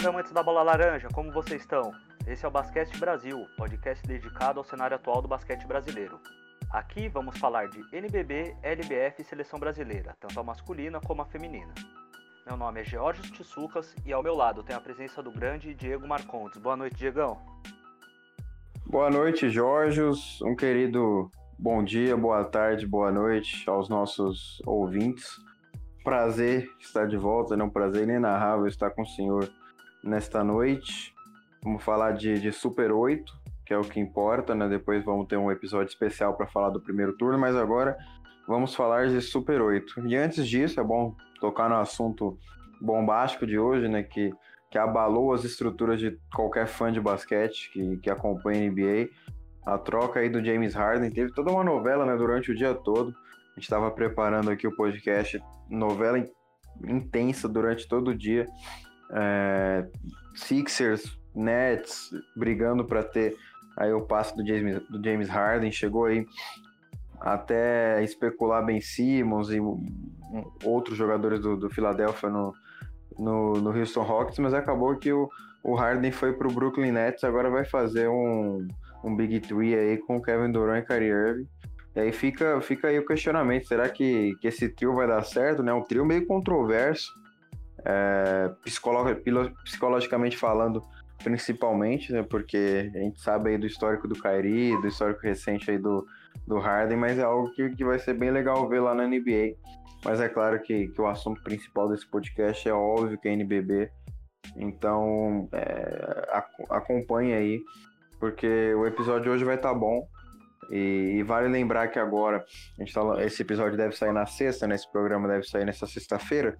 salve amantes da bola laranja, como vocês estão? Esse é o Basquete Brasil, podcast dedicado ao cenário atual do basquete brasileiro. Aqui vamos falar de NBB, LBF e seleção brasileira, tanto a masculina como a feminina. Meu nome é George Tsucas e ao meu lado tem a presença do grande Diego Marcondes. Boa noite, Diegão. Boa noite, Jorge. Um querido bom dia, boa tarde, boa noite aos nossos ouvintes. Prazer estar de volta, né? um prazer inenarrável estar com o senhor nesta noite. Vamos falar de, de Super 8, que é o que importa, né? Depois vamos ter um episódio especial para falar do primeiro turno, mas agora vamos falar de Super 8. E antes disso, é bom tocar no assunto bombástico de hoje, né? Que, que abalou as estruturas de qualquer fã de basquete que, que acompanha a NBA. A troca aí do James Harden teve toda uma novela, né? Durante o dia todo. A gente estava preparando aqui o podcast, novela intensa durante todo o dia. É, Sixers, Nets brigando para ter aí o passe do James, do James Harden, chegou aí até especular Ben Simmons e outros jogadores do, do Philadelphia no, no, no Houston Rockets, mas acabou que o, o Harden foi para o Brooklyn Nets, agora vai fazer um, um Big Three aí com Kevin Durant e Kyrie Irving. E aí fica, fica aí o questionamento, será que, que esse trio vai dar certo, né? Um trio meio controverso, é, psicologicamente falando, principalmente, né? Porque a gente sabe aí do histórico do Kyrie, do histórico recente aí do, do Harden, mas é algo que, que vai ser bem legal ver lá na NBA. Mas é claro que, que o assunto principal desse podcast é óbvio que é NBB. Então é, acompanhe aí, porque o episódio hoje vai estar tá bom. E, e, vale lembrar que agora, a gente tá, esse episódio deve sair na sexta, né? Esse programa deve sair nessa sexta-feira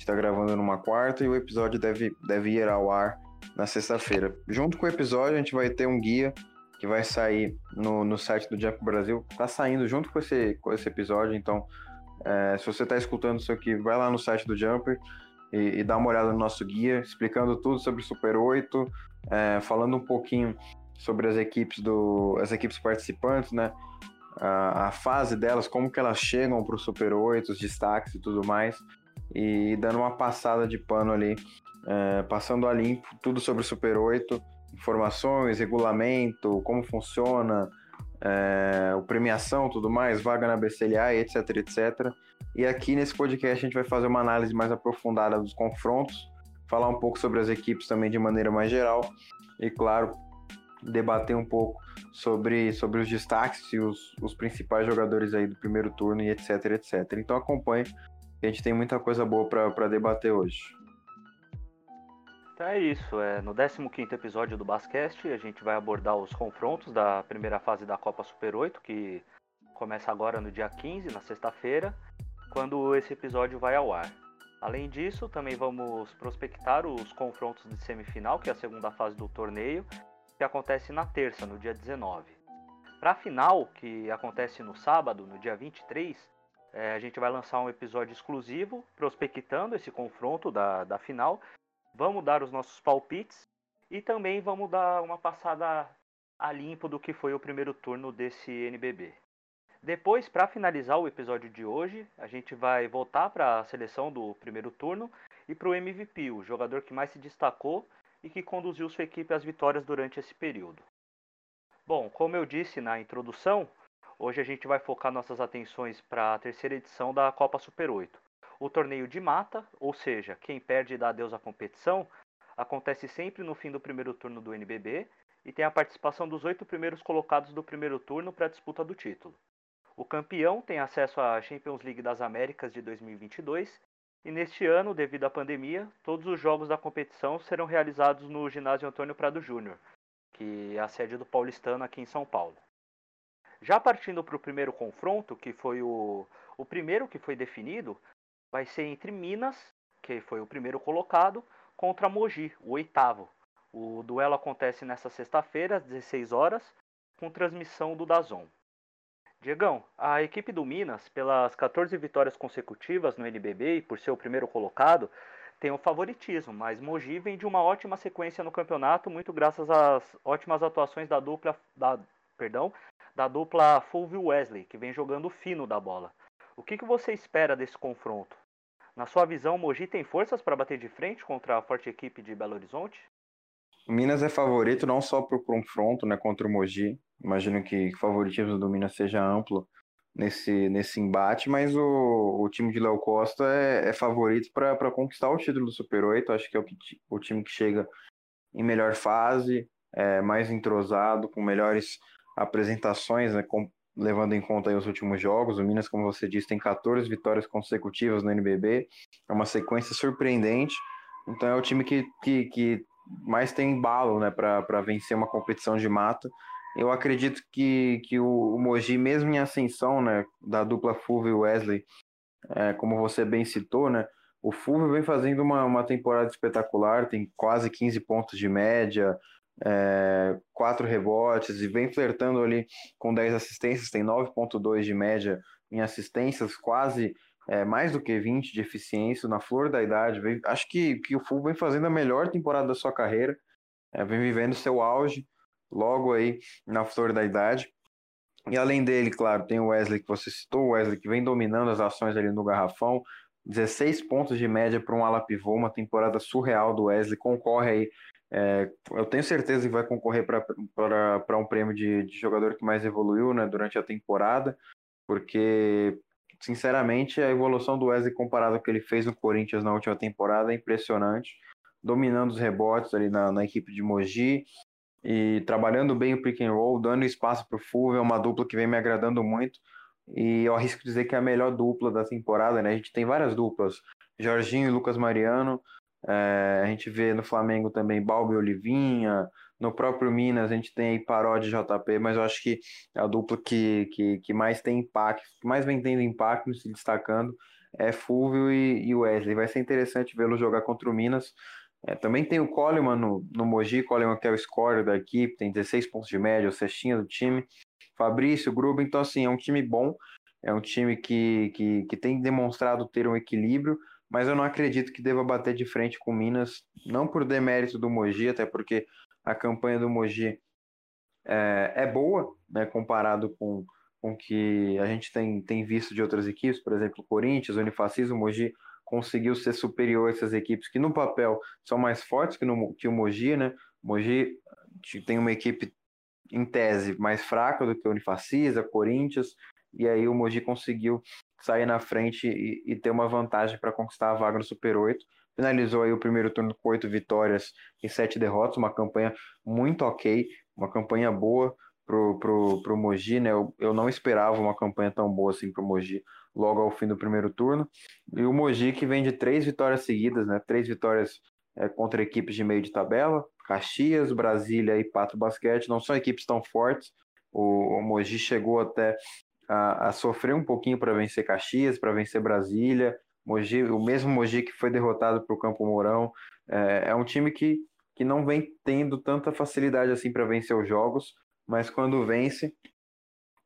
está gravando numa quarta e o episódio deve, deve ir ao ar na sexta-feira. Junto com o episódio, a gente vai ter um guia que vai sair no, no site do Jump Brasil. Tá saindo junto com esse, com esse episódio, então é, se você está escutando isso aqui, vai lá no site do Jumper e, e, dá uma olhada no nosso guia, explicando tudo sobre o Super 8, é, falando um pouquinho sobre as equipes do as equipes participantes, né? A, a fase delas, como que elas chegam para o Super 8, os destaques e tudo mais e dando uma passada de pano ali, é, passando a limpo tudo sobre o Super 8, informações, regulamento, como funciona, é, o premiação, tudo mais, vaga na BCLA, etc, etc. E aqui nesse podcast a gente vai fazer uma análise mais aprofundada dos confrontos, falar um pouco sobre as equipes também de maneira mais geral e, claro, debater um pouco sobre, sobre os destaques e os, os principais jogadores aí do primeiro turno e etc, etc. Então acompanhe a gente tem muita coisa boa para debater hoje. Então é isso, é, no 15 episódio do Basquete a gente vai abordar os confrontos da primeira fase da Copa Super 8, que começa agora no dia 15, na sexta-feira, quando esse episódio vai ao ar. Além disso, também vamos prospectar os confrontos de semifinal, que é a segunda fase do torneio, que acontece na terça, no dia 19. Para a final, que acontece no sábado, no dia 23, é, a gente vai lançar um episódio exclusivo prospectando esse confronto da, da final. Vamos dar os nossos palpites e também vamos dar uma passada a limpo do que foi o primeiro turno desse NBB. Depois, para finalizar o episódio de hoje, a gente vai voltar para a seleção do primeiro turno e para o MVP, o jogador que mais se destacou e que conduziu sua equipe às vitórias durante esse período. Bom, como eu disse na introdução, Hoje a gente vai focar nossas atenções para a terceira edição da Copa Super 8. O torneio de mata, ou seja, quem perde dá adeus à competição, acontece sempre no fim do primeiro turno do NBB e tem a participação dos oito primeiros colocados do primeiro turno para a disputa do título. O campeão tem acesso à Champions League das Américas de 2022 e neste ano, devido à pandemia, todos os jogos da competição serão realizados no ginásio Antônio Prado Júnior, que é a sede do Paulistano aqui em São Paulo. Já partindo para o primeiro confronto, que foi o, o primeiro que foi definido, vai ser entre Minas, que foi o primeiro colocado, contra Mogi, o oitavo. O duelo acontece nesta sexta-feira, às 16 horas, com transmissão do Dazon. Diegão, a equipe do Minas, pelas 14 vitórias consecutivas no NBB e por ser o primeiro colocado, tem o favoritismo, mas Mogi vem de uma ótima sequência no campeonato, muito graças às ótimas atuações da dupla, da, perdão, da dupla Fulvio Wesley, que vem jogando fino da bola. O que, que você espera desse confronto? Na sua visão, o Mogi tem forças para bater de frente contra a forte equipe de Belo Horizonte? O Minas é favorito não só para o confronto né, contra o Mogi. Imagino que o favoritismo do Minas seja amplo nesse, nesse embate, mas o, o time de Léo Costa é, é favorito para conquistar o título do Super 8. Acho que é o, que, o time que chega em melhor fase, é, mais entrosado, com melhores apresentações, né, com, levando em conta os últimos jogos. O Minas, como você disse, tem 14 vitórias consecutivas no NBB, é uma sequência surpreendente. Então é o time que, que, que mais tem embalo né, para vencer uma competição de mata. Eu acredito que, que o, o Mogi, mesmo em ascensão né, da dupla Fulvio e Wesley, é, como você bem citou, né, o Fulvio vem fazendo uma, uma temporada espetacular, tem quase 15 pontos de média, é, 4 rebotes e vem flertando ali com 10 assistências, tem 9,2 de média em assistências, quase é, mais do que 20 de eficiência na flor da idade. Vem, acho que, que o Fulvio vem fazendo a melhor temporada da sua carreira, é, vem vivendo seu auge logo aí na flor da idade. E além dele, claro, tem o Wesley que você citou, o Wesley que vem dominando as ações ali no garrafão, 16 pontos de média para um ala pivô, uma temporada surreal do Wesley, concorre aí, é, eu tenho certeza que vai concorrer para um prêmio de, de, jogador que mais evoluiu né, durante a temporada, porque, sinceramente, a evolução do Wesley comparado ao que ele fez no Corinthians na última temporada é impressionante, dominando os rebotes ali na, na equipe de Mogi, e trabalhando bem o pick and roll, dando espaço para o Fulvio, é uma dupla que vem me agradando muito. E eu arrisco dizer que é a melhor dupla da temporada, né? A gente tem várias duplas, Jorginho e Lucas Mariano. É, a gente vê no Flamengo também Balbi e Olivinha. No próprio Minas a gente tem aí Paródia e JP, mas eu acho que a dupla que, que, que mais tem impacto, mais vem tendo impacto, se destacando, é Fulvio e, e Wesley. Vai ser interessante vê-lo jogar contra o Minas. É, também tem o Coleman no, no Mogi, Coleman que é o scorer da equipe, tem 16 pontos de média, o cestinha do time. Fabrício, Gruba, então assim, é um time bom, é um time que, que, que tem demonstrado ter um equilíbrio, mas eu não acredito que deva bater de frente com o Minas, não por demérito do Mogi, até porque a campanha do Mogi é, é boa, né, comparado com com que a gente tem, tem visto de outras equipes, por exemplo, Corinthians, o Unifacis, o Mogi conseguiu ser superior a essas equipes que no papel são mais fortes que, no, que o Mogi, né? O Mogi tem uma equipe em tese mais fraca do que o Unifacisa, Corinthians, e aí o Mogi conseguiu sair na frente e, e ter uma vantagem para conquistar a vaga no Super 8. Finalizou aí o primeiro turno com oito vitórias e sete derrotas, uma campanha muito ok, uma campanha boa pro, pro, pro Mogi, né? Eu, eu não esperava uma campanha tão boa assim pro Mogi logo ao fim do primeiro turno. E o Mogi que vem de três vitórias seguidas, né? Três vitórias é, contra equipes de meio de tabela, Caxias, Brasília e Pato Basquete, não são equipes tão fortes. O, o Mogi chegou até a, a sofrer um pouquinho para vencer Caxias, para vencer Brasília. Mogi, o mesmo Mogi que foi derrotado para o Campo Mourão. É, é um time que, que não vem tendo tanta facilidade assim para vencer os jogos, mas quando vence,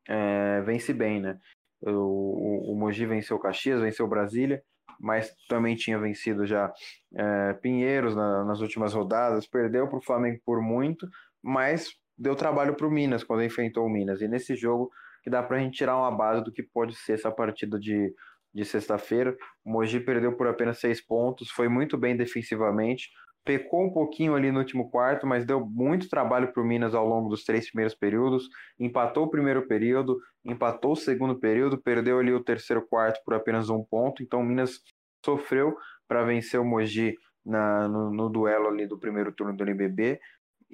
é, vence bem, né? O, o, o Mogi venceu Caxias, venceu Brasília, mas também tinha vencido já é, Pinheiros na, nas últimas rodadas, perdeu para o Flamengo por muito, mas deu trabalho para o Minas quando enfrentou o Minas. E nesse jogo que dá para a gente tirar uma base do que pode ser essa partida de, de sexta-feira. O Mogi perdeu por apenas seis pontos, foi muito bem defensivamente, pecou um pouquinho ali no último quarto, mas deu muito trabalho para o Minas ao longo dos três primeiros períodos. Empatou o primeiro período, empatou o segundo período, perdeu ali o terceiro quarto por apenas um ponto. Então o Minas sofreu para vencer o Mogi na, no, no, duelo ali do primeiro turno do NBB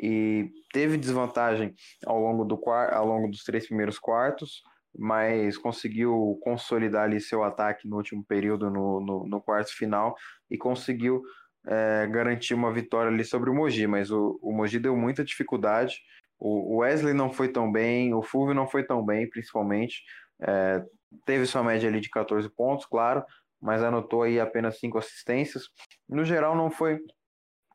e teve desvantagem ao longo, do, ao longo dos três primeiros quartos, mas conseguiu consolidar ali seu ataque no último período, no, no, no quarto final, e conseguiu é, garantir uma vitória ali sobre o Mogi, mas o, o Mogi deu muita dificuldade. O, Wesley não foi tão bem, o Fulvio não foi tão bem, principalmente. É, teve sua média ali de 14 pontos, claro, mas anotou aí apenas cinco assistências. No geral, não foi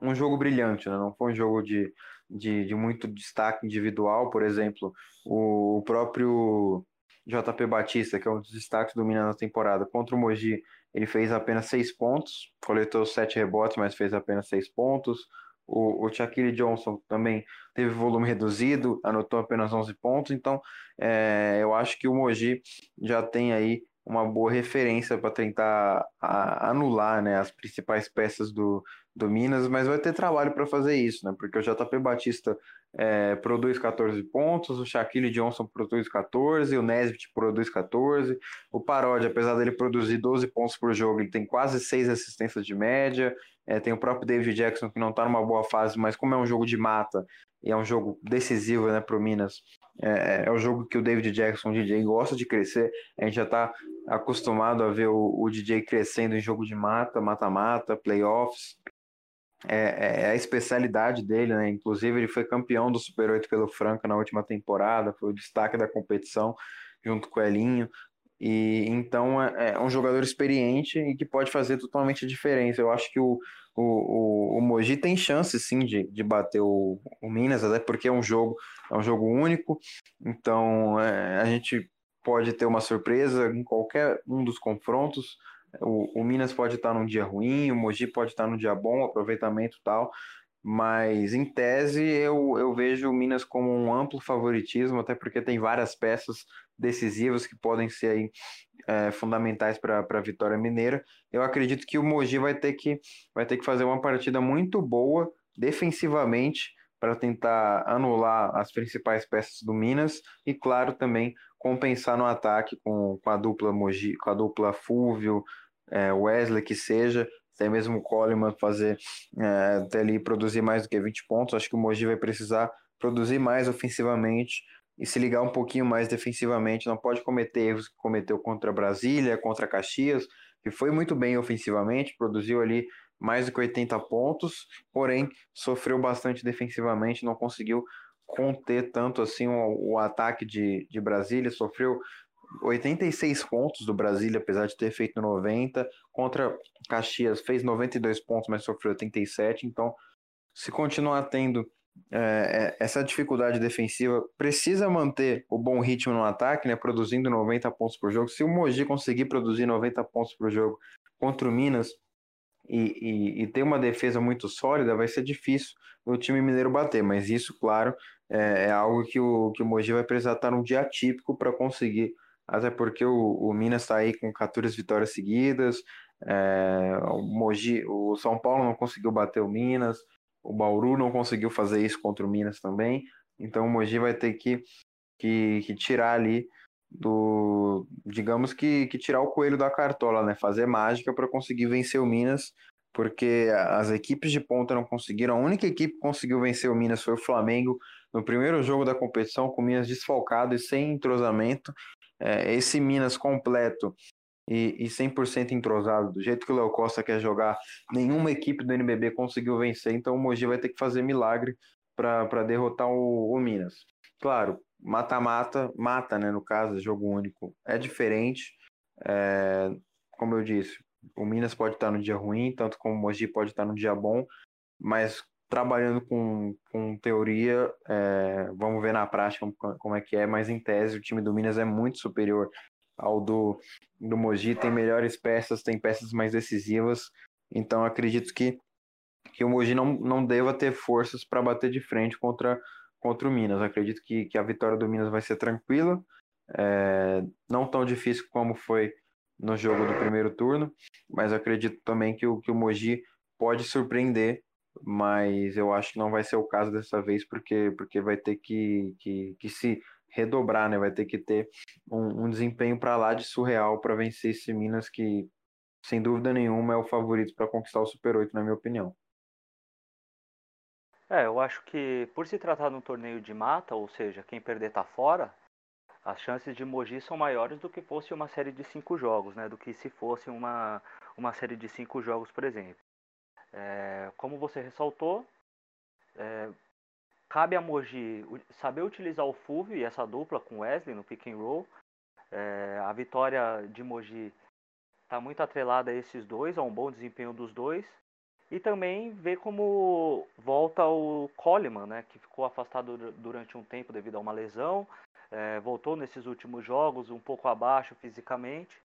um jogo brilhante, né? não foi um jogo de, de, de muito destaque individual. Por exemplo, o, o próprio JP Batista, que é um dos destaques do Minas na temporada, contra o Mogi, ele fez apenas seis pontos, coletou sete rebotes, mas fez apenas seis pontos. O, o Shaquille Johnson também teve volume reduzido, anotou apenas 11 pontos. Então, é, eu acho que o Mogi já tem aí uma boa referência para tentar anular né, as principais peças do, do Minas, mas vai ter trabalho para fazer isso, né? Porque o JP Batista é, produz 14 pontos, o Shaquille Johnson produz 14, o Nesbitt produz 14, o Parodi, apesar dele produzir 12 pontos por jogo, ele tem quase 6 assistências de média, é, tem o próprio David Jackson que não está numa boa fase, mas como é um jogo de mata e é um jogo decisivo né, para o Minas, é, é o jogo que o David Jackson, o DJ, gosta de crescer, a gente já está acostumado a ver o, o DJ crescendo em jogo de mata, mata-mata, playoffs, é, é, a especialidade dele, né? Inclusive, ele foi campeão do Super 8 pelo Franca na última temporada, foi o destaque da competição, junto com o Elinho. E então é, é um jogador experiente e que pode fazer totalmente a diferença. Eu acho que o, o, o, o Mogi tem chance sim de, de bater o, o Minas, até porque é um jogo, é um jogo único. Então é, a gente pode ter uma surpresa em qualquer um dos confrontos. O, o Minas pode estar num dia ruim, o Mogi pode estar num dia bom, aproveitamento tal, mas em tese eu, eu vejo o Minas como um amplo favoritismo, até porque tem várias peças decisivas que podem ser aí, é, fundamentais para a vitória mineira. Eu acredito que o Mogi vai ter que, vai ter que fazer uma partida muito boa defensivamente para tentar anular as principais peças do Minas e, claro, também compensar no ataque com, com a dupla Mogi, com a dupla Fúvio, é, Wesley que seja, até mesmo o Coleman fazer é, até ali produzir mais do que 20 pontos. Acho que o Mogi vai precisar produzir mais ofensivamente e se ligar um pouquinho mais defensivamente. Não pode cometer erros que cometeu contra Brasília, contra Caxias, que foi muito bem ofensivamente, produziu ali mais do que 80 pontos, porém sofreu bastante defensivamente, não conseguiu conter tanto assim o, o ataque de, de Brasília, sofreu 86 pontos do Brasília, apesar de ter feito 90. Contra Caxias fez 92 pontos, mas sofreu 87. Então, se continuar tendo é, é, essa dificuldade defensiva, precisa manter o bom ritmo no ataque, né, produzindo 90 pontos por jogo. Se o Mogi conseguir produzir 90 pontos por jogo contra o Minas e, e, e ter uma defesa muito sólida, vai ser difícil o time mineiro bater. Mas isso, claro, é, é algo que o, que o Mogi vai precisar estar num dia típico para conseguir até porque o, o Minas está aí com 14 vitórias seguidas, é, o, Mogi, o São Paulo não conseguiu bater o Minas, o Bauru não conseguiu fazer isso contra o Minas também, então o Mogi vai ter que, que, que tirar ali do, digamos que, que tirar o coelho da cartola, né? Fazer mágica para conseguir vencer o Minas, porque as equipes de ponta não conseguiram. A única equipe que conseguiu vencer o Minas foi o Flamengo no primeiro jogo da competição, com o Minas desfalcado e sem entrosamento é, esse Minas completo e, e 100% entrosado, do jeito que o Léo Costa quer jogar, nenhuma equipe do NBB conseguiu vencer, então o Mogi vai ter que fazer milagre para derrotar o, o Minas. Claro, mata-mata, mata, né, no caso, jogo único, é diferente, é, como eu disse, o Minas pode estar no dia ruim, tanto como o Mogi pode estar no dia bom, mas trabalhando com, com teoria, é, vamos ver na prática como, é que é, mas em tese o time do Minas é muito superior ao do, do Mogi, tem melhores peças, tem peças mais decisivas, então acredito que, que o Mogi não, não deva ter forças para bater de frente contra, contra o Minas. Acredito que, que a vitória do Minas vai ser tranquila, é, não tão difícil como foi no jogo do primeiro turno, mas acredito também que o, que o Mogi pode surpreender mas eu acho que não vai ser o caso dessa vez, porque, porque vai ter que, que, que se redobrar, né? Vai ter que ter um, um desempenho para lá de surreal para vencer esse Minas que, sem dúvida nenhuma, é o favorito para conquistar o Super 8, na minha opinião. É, eu acho que por se tratar de um torneio de mata, ou seja, quem perder tá fora, as chances de Mogi são maiores do que fosse uma série de cinco jogos, né? Do que se fosse uma, uma série de cinco jogos, por exemplo. É, como você ressaltou, é, cabe a Mogi saber utilizar o Fulvio e essa dupla com Wesley no pick and roll. É, a vitória de Mogi está muito atrelada a esses dois, a um bom desempenho dos dois. E também ver como volta o Coleman, né, que ficou afastado durante um tempo devido a uma lesão. É, voltou nesses últimos jogos um pouco abaixo fisicamente.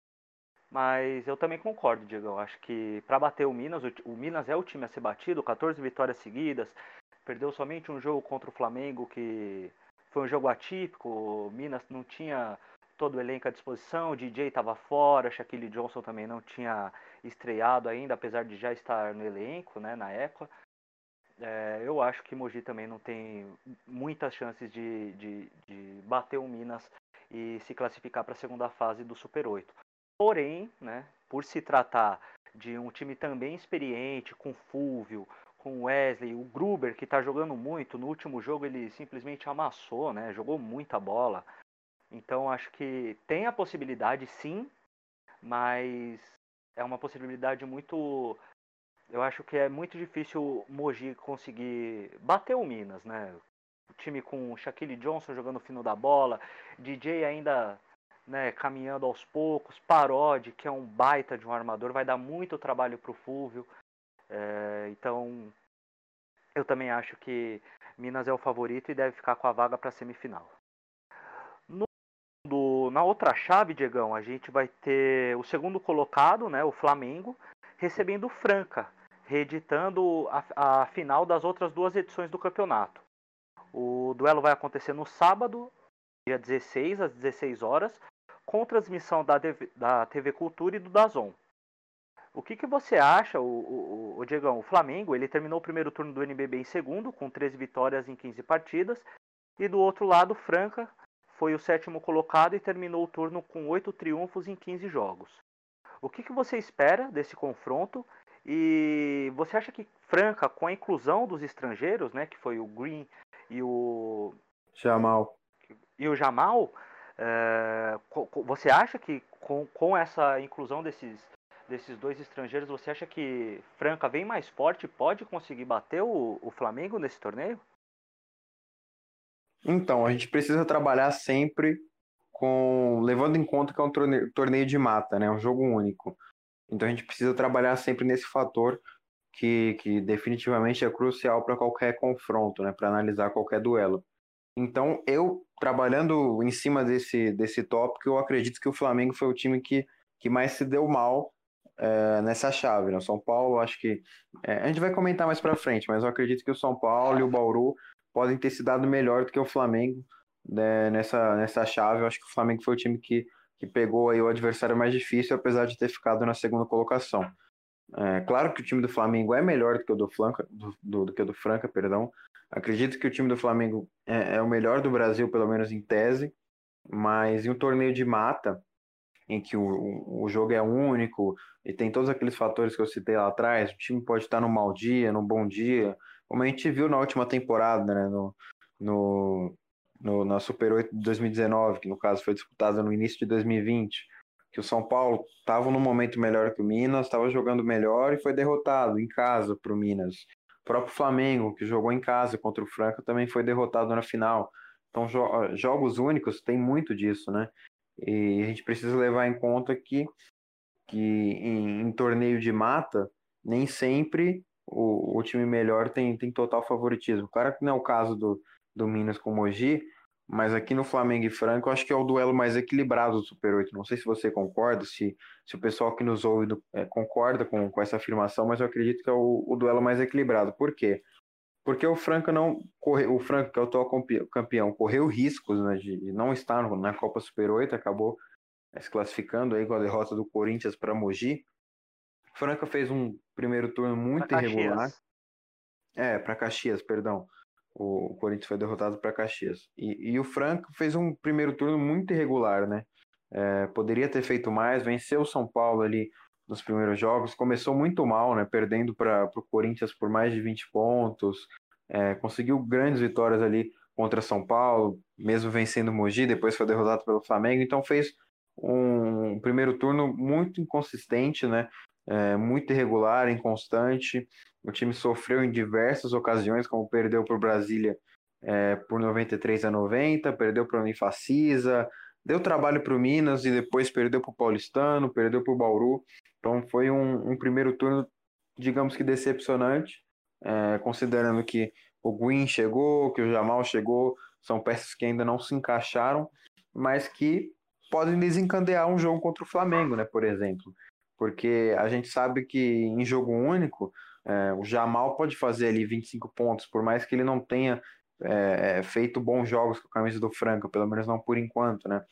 Mas eu também concordo, Diego. Eu acho que para bater o Minas, o, Minas é o time a ser batido, 14 vitórias seguidas. Perdeu somente um jogo contra o Flamengo, que foi um jogo atípico. O Minas não tinha todo o elenco à disposição, o DJ estava fora, Shaquille Johnson também não tinha estreado ainda, apesar de já estar no elenco, né, na época. É, eu acho que Mogi também não tem muitas chances de, de, de bater o Minas e se classificar para a segunda fase do Super 8. Porém, né, por se tratar de um time também experiente, com Fulvio, com Wesley, o Gruber que está jogando muito, no último jogo ele simplesmente amassou, né, jogou muita bola. Então acho que tem a possibilidade sim, mas é uma possibilidade muito. Eu acho que é muito difícil o Mogi conseguir bater o Minas, né? O time com Shaquille Johnson jogando fino da bola, DJ ainda né, caminhando aos poucos, Parode, que é um baita de um armador, vai dar muito trabalho para o Fúvio. É, então, eu também acho que Minas é o favorito e deve ficar com a vaga para a semifinal. Do, na outra chave, Diegão, a gente vai ter o segundo colocado, né, o Flamengo, recebendo Franca, reeditando a, a final das outras duas edições do campeonato. O duelo vai acontecer no sábado, dia 16, às 16 horas, com transmissão da, da TV Cultura e do Dazon. O que, que você acha, o, o, o, Diegão? O Flamengo ele terminou o primeiro turno do NBB em segundo, com 13 vitórias em 15 partidas. E do outro lado, Franca foi o sétimo colocado e terminou o turno com oito triunfos em 15 jogos. O que, que você espera desse confronto? E você acha que Franca, com a inclusão dos estrangeiros, né, que foi o Green e o Jamal, e o Jamal, é, você acha que com, com essa inclusão desses, desses dois estrangeiros, você acha que Franca vem mais forte e pode conseguir bater o, o Flamengo nesse torneio? Então, a gente precisa trabalhar sempre com levando em conta que é um torneio, torneio de mata, né? Um jogo único. Então a gente precisa trabalhar sempre nesse fator que, que definitivamente é crucial para qualquer confronto, né? Para analisar qualquer duelo. Então eu trabalhando em cima desse desse tópico, eu acredito que o Flamengo foi o time que, que mais se deu mal é, nessa chave. Né? O São Paulo, acho que é, a gente vai comentar mais para frente, mas eu acredito que o São Paulo e o Bauru podem ter se dado melhor do que o Flamengo né, nessa, nessa chave. Eu acho que o Flamengo foi o time que, que pegou aí o adversário mais difícil, apesar de ter ficado na segunda colocação. É, claro que o time do Flamengo é melhor do que o do, Flanca, do, do, do que o do Franca, perdão. Acredito que o time do Flamengo é, é, o melhor do Brasil, pelo menos em tese, mas em um torneio de mata, em que o, o jogo é único e tem todos aqueles fatores que eu citei lá atrás, o time pode estar no mau dia, no bom dia, como a gente viu na última temporada, né, no, no, no, na Super 8 de 2019, que no caso foi disputada no início de 2020, que o São Paulo estava num momento melhor que o Minas, estava jogando melhor e foi derrotado em casa para o Minas. O próprio Flamengo, que jogou em casa contra o Franca, também foi derrotado na final. Então, jo jogos únicos tem muito disso, né? E a gente precisa levar em conta que, que em, em torneio de mata, nem sempre o, o time melhor tem, tem total favoritismo. Claro que não é o caso do, do Minas com o Mogi, mas aqui no Flamengo e Franco, eu acho que é o duelo mais equilibrado do Super 8. Não sei se você concorda, se, se o pessoal que nos ouve é, concorda com, com essa afirmação, mas eu acredito que é o, o duelo mais equilibrado. Por quê? Porque o Franca não correu, o Franca, que é o atual campeão, correu riscos né, de não estar na Copa Super 8, acabou é, se classificando aí com a derrota do Corinthians para Mogi. Franca fez um primeiro turno muito irregular. É, para Caxias, perdão. O, Corinthians foi derrotado para Caxias. E, e, o Franca fez um primeiro turno muito irregular, né? É, poderia ter feito mais, venceu o São Paulo ali nos primeiros jogos, começou muito mal, né? Perdendo para o Corinthians por mais de 20 pontos, é, conseguiu grandes vitórias ali contra São Paulo, mesmo vencendo o Mogi, depois foi derrotado pelo Flamengo, então fez um primeiro turno muito inconsistente, né? É, muito irregular, inconstante. O time sofreu em diversas ocasiões, como perdeu para o Brasília é, por 93 a 90, perdeu para o Unifacisa, deu trabalho para o Minas e depois perdeu para o Paulistano, perdeu para o Bauru. Então foi um, um, primeiro turno, digamos que decepcionante, é, considerando que o Green chegou, que o Jamal chegou, são peças que ainda não se encaixaram, mas que podem desencadear um jogo contra o Flamengo, né, por exemplo porque a gente sabe que em jogo único é, o Jamal pode fazer ali 25 pontos, por mais que ele não tenha é, é, feito bons jogos com a camisa do Franca, pelo menos não por enquanto, né?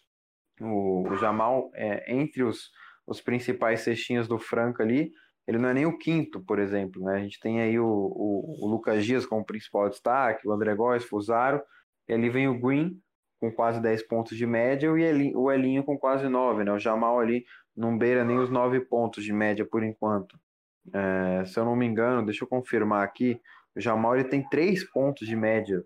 O, o Jamal, é, entre os, os principais cestinhas do Franca ali, ele não é nem o quinto, por exemplo. Né? A gente tem aí o, o, o Lucas Dias como principal destaque, o André Góes, Fusaro, e ali vem o Green com quase 10 pontos de média e o Elinho com quase 9. Né? O Jamal ali não beira nem os 9 pontos de média por enquanto. É, se eu não me engano, deixa eu confirmar aqui, o Jamal ele tem 3 pontos de média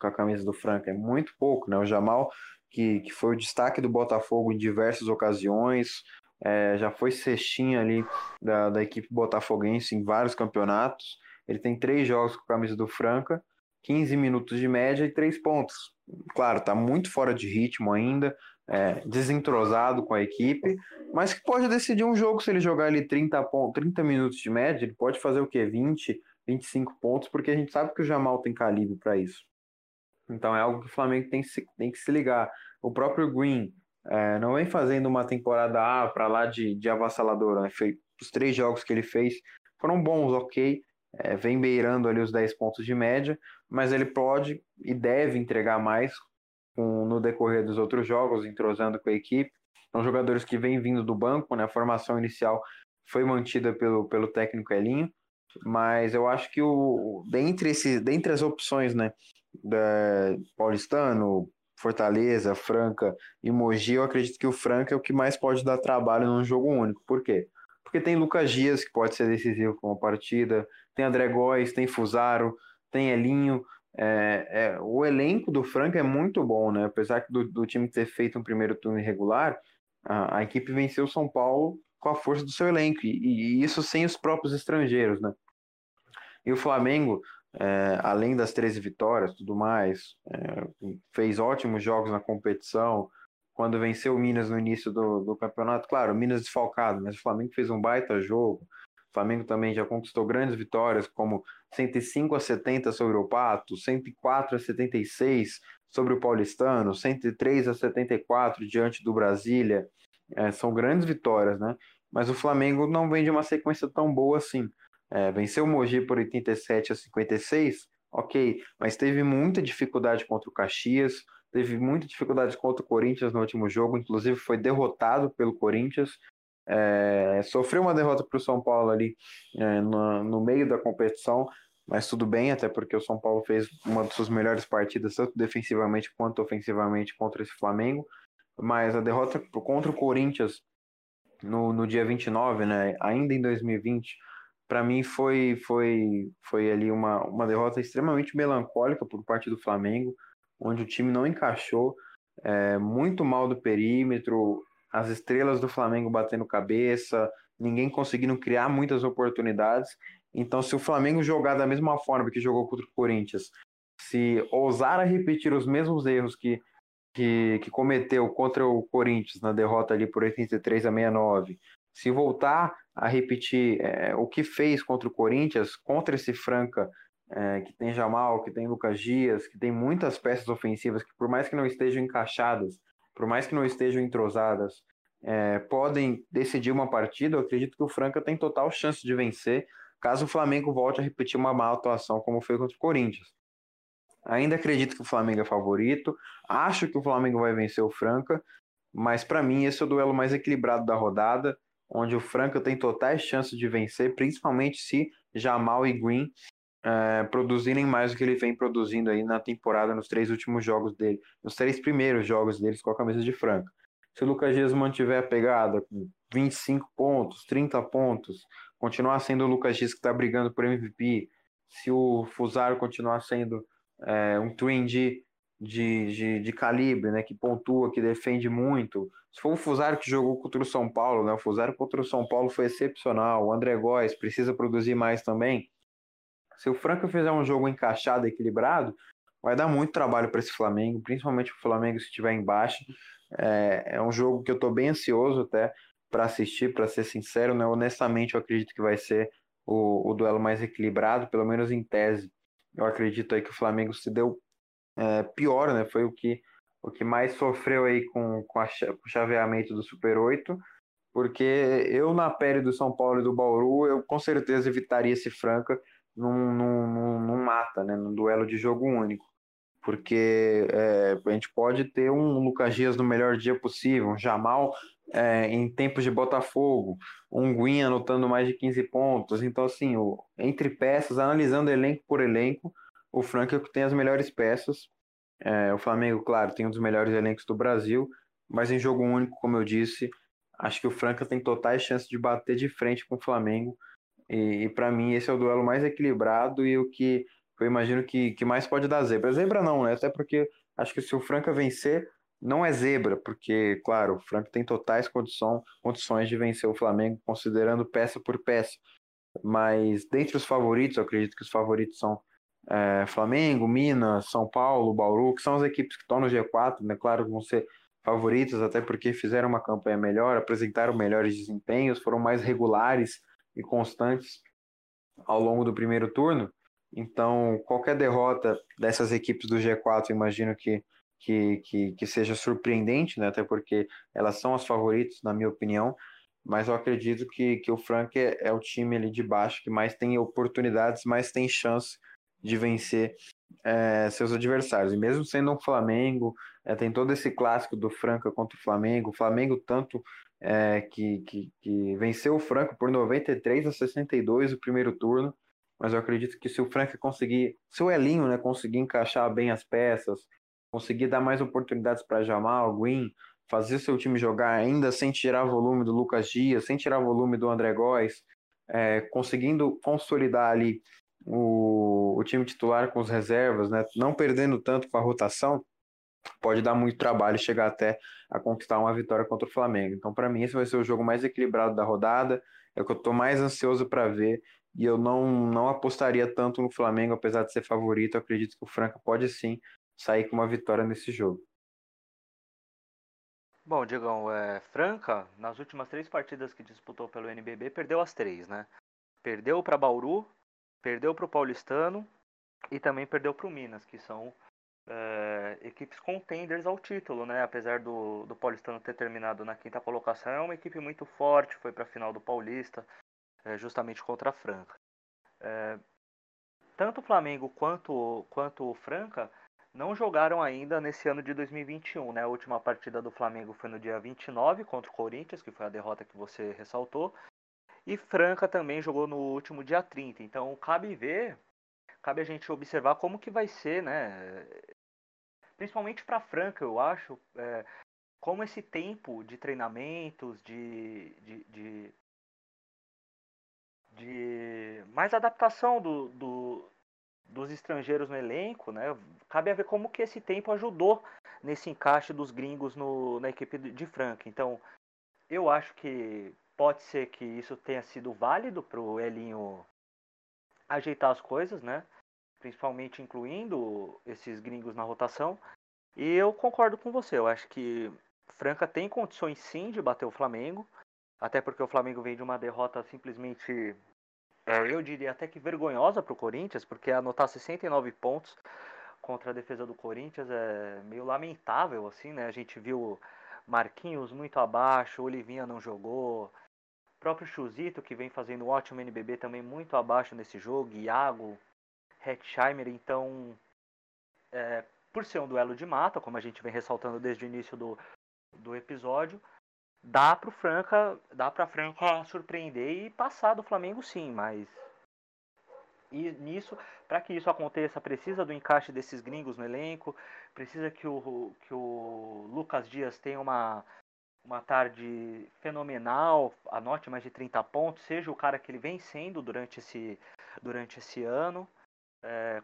com a camisa do Franca, é muito pouco. Né? O Jamal, que, que foi o destaque do Botafogo em diversas ocasiões, é, já foi cestinha ali da, da equipe botafoguense em vários campeonatos. Ele tem três jogos com a camisa do Franca, 15 minutos de média e três pontos. Claro, está muito fora de ritmo ainda, é, desentrosado com a equipe, mas que pode decidir um jogo se ele jogar ali 30, pontos, 30 minutos de média, ele pode fazer o quê? 20, 25 pontos, porque a gente sabe que o Jamal tem calibre para isso. Então é algo que o Flamengo tem, tem que se ligar. O próprio Green, é, não vem fazendo uma temporada A para lá de, de avassalador. Né? Foi, os três jogos que ele fez foram bons, ok. É, vem beirando ali os 10 pontos de média, mas ele pode e deve entregar mais com, no decorrer dos outros jogos, entrosando com a equipe. São jogadores que vêm vindo do banco, né? a formação inicial foi mantida pelo, pelo técnico Elinho, mas eu acho que o, dentre, esse, dentre as opções né, da Paulistano, Fortaleza, Franca e Mogi, eu acredito que o Franca é o que mais pode dar trabalho num jogo único. Por quê? Porque tem Lucas Dias, que pode ser decisivo com a partida, tem André Góes, tem Fusaro, tem Elinho. É, é, o elenco do Franca é muito bom, né? Apesar do, do time ter feito um primeiro turno irregular, a, a, equipe venceu o São Paulo com a força do seu elenco, e, e isso sem os próprios estrangeiros, né? E o Flamengo, é, além das 13 vitórias tudo mais, é, fez ótimos jogos na competição. Quando venceu o Minas no início do, do campeonato, claro, Minas desfalcado, mas o Flamengo fez um baita jogo. O Flamengo também já conquistou grandes vitórias, como 105 a 70 sobre o Pato, 104 a 76 sobre o Paulistano, 103 a 74 diante do Brasília. É, são grandes vitórias, né? Mas o Flamengo não vem de uma sequência tão boa assim. É, venceu o Mogi por 87 a 56, ok, mas teve muita dificuldade contra o Caxias, teve muita dificuldade contra o Corinthians no último jogo, inclusive foi derrotado pelo Corinthians, é, sofreu uma derrota para o São Paulo ali é, no, no, meio da competição, mas tudo bem, até porque o São Paulo fez uma das suas melhores partidas, tanto defensivamente quanto ofensivamente, contra esse Flamengo. Mas a derrota contra o Corinthians no, no dia 29, né, ainda em 2020, para mim foi foi foi ali uma, uma derrota extremamente melancólica por parte do Flamengo, onde o time não encaixou, é, muito mal do perímetro, as estrelas do Flamengo batendo cabeça, ninguém conseguindo criar muitas oportunidades. Então, se o Flamengo jogar da mesma forma que jogou contra o Corinthians, se ousar a repetir os mesmos erros que, que, que cometeu contra o Corinthians na derrota ali por 83 a 69, se voltar a repetir é, o que fez contra o Corinthians, contra esse Franca, é, que tem Jamal, que tem Lucas Dias, que tem muitas peças ofensivas que, por mais que não estejam encaixadas, por mais que não estejam entrosadas, é, podem decidir uma partida, eu acredito que o Franca tem total chance de vencer, caso o Flamengo volte a repetir uma má atuação como foi contra o Corinthians. Ainda acredito que o Flamengo é favorito, acho que o Flamengo vai vencer o Franca, mas para mim esse é o duelo mais equilibrado da rodada onde o Franca tem totais chances de vencer, principalmente se Jamal e Green é, produzirem mais do que ele vem produzindo aí na temporada, nos três últimos jogos dele, nos três primeiros jogos deles com a camisa de Franca. Se o Lucas Dias mantiver a pegada com 25 pontos, 30 pontos, continuar sendo o Lucas Dias que está brigando por MVP, se o Fusaro continuar sendo é, um twin de, de, de, calibre, né, que pontua, que defende muito, se for o Fusaro que jogou contra o São Paulo, né? O Fusaro contra o São Paulo foi excepcional. O André Góes precisa produzir mais também. Se o Franca fizer um jogo encaixado, equilibrado, vai dar muito trabalho para esse Flamengo, principalmente o Flamengo se estiver embaixo. É, é um jogo que eu estou bem ansioso até para assistir, para ser sincero, né? Honestamente, eu acredito que vai ser o, o, duelo mais equilibrado, pelo menos em tese. Eu acredito aí que o Flamengo se deu é, pior, né? Foi o que o que mais sofreu aí com, com, a, com o chaveamento do Super 8, porque eu, na pele do São Paulo e do Bauru, eu com certeza evitaria esse Franca num, num, num, mata, né, num duelo de jogo único. porque é, a gente pode ter um Lucas Dias no melhor dia possível, um Jamal é, em tempos de Botafogo, um Guinha anotando mais de 15 pontos. Então, assim, o, entre peças, analisando elenco por elenco, o Franca tem as melhores peças. É, o Flamengo, claro, tem um dos melhores elencos do Brasil, mas em jogo único, como eu disse, acho que o Franca tem totais chances de bater de frente com o Flamengo. E, e para mim, esse é o duelo mais equilibrado e o que eu imagino que, que mais pode dar zebra. Zebra não, né? Até porque acho que se o Franca vencer, não é zebra, porque, claro, o Franca tem totais condição, condições de vencer o Flamengo, considerando peça por peça. Mas dentre os favoritos, eu acredito que os favoritos são é, Flamengo, Minas, São Paulo, Bauru, que são as equipes que estão no G4, né? Claro, vão ser favoritas, até porque fizeram uma campanha melhor, apresentaram melhores desempenhos, foram mais regulares e constantes ao longo do primeiro turno. Então, qualquer derrota dessas equipes do G4, imagino que, que, que, que, seja surpreendente, né? até porque elas são as favoritas, na minha opinião. Mas eu acredito que, que o Frank é, é o time ali de baixo que mais tem oportunidades, mais tem chance de vencer é, seus adversários. E mesmo sendo um Flamengo, é, tem todo esse clássico do Franca contra o Flamengo. O Flamengo, tanto é, que, que, que, venceu o Franca por 93 a 62 o primeiro turno mas eu acredito que se o Frank conseguir, se o Elinho né, conseguir encaixar bem as peças, conseguir dar mais oportunidades para Jamal, Green, fazer seu time jogar ainda sem tirar volume do Lucas Dias, sem tirar volume do André Góes, é, conseguindo consolidar ali o, o, time titular com as reservas, né, não perdendo tanto com a rotação, pode dar muito trabalho chegar até a conquistar uma vitória contra o Flamengo. Então, para mim, esse vai ser o jogo mais equilibrado da rodada, é o que eu estou mais ansioso para ver e eu não, não apostaria tanto no Flamengo, apesar de ser favorito. Eu acredito que o Franca pode sim sair com uma vitória nesse jogo. Bom, Diegão, é, Franca, nas últimas três partidas que disputou pelo NBB, perdeu as três, né? Perdeu para Bauru, perdeu para o Paulistano e também perdeu para o Minas, que são é, equipes contenders ao título, né? Apesar do, do Paulistano ter terminado na quinta colocação, é uma equipe muito forte, foi para a final do Paulista, é, justamente contra a Franca. É, tanto o Flamengo quanto, quanto o Franca não jogaram ainda nesse ano de 2021. Né? A última partida do Flamengo foi no dia 29 contra o Corinthians, que foi a derrota que você ressaltou. E Franca também jogou no último dia 30. Então cabe ver, cabe a gente observar como que vai ser, né? Principalmente para Franca, eu acho, é, como esse tempo de treinamentos, de, de, de de mais adaptação do, do, dos estrangeiros no elenco, né? Cabe a ver como que esse tempo ajudou nesse encaixe dos gringos no, na equipe de Franca. Então, eu acho que pode ser que isso tenha sido válido para o Elinho ajeitar as coisas, né? Principalmente incluindo esses gringos na rotação. E eu concordo com você. Eu acho que Franca tem condições sim de bater o Flamengo. Até porque o Flamengo vem de uma derrota simplesmente, é, eu diria até que vergonhosa para o Corinthians, porque anotar 69 pontos contra a defesa do Corinthians é meio lamentável, assim, né? A gente viu Marquinhos muito abaixo, Olivinha não jogou, próprio Chuzito, que vem fazendo um ótimo NBB, também muito abaixo nesse jogo, Iago, Hetzheimer, então, é, por ser um duelo de mata, como a gente vem ressaltando desde o início do, do episódio, dá pro Franca, dá pra Franca surpreender e passar do Flamengo sim, mas e nisso, para que isso aconteça, precisa do encaixe desses gringos no elenco, precisa que o, que o Lucas Dias tenha uma, uma tarde fenomenal, anote mais de 30 pontos, seja o cara que ele vem sendo durante esse, durante esse ano. É,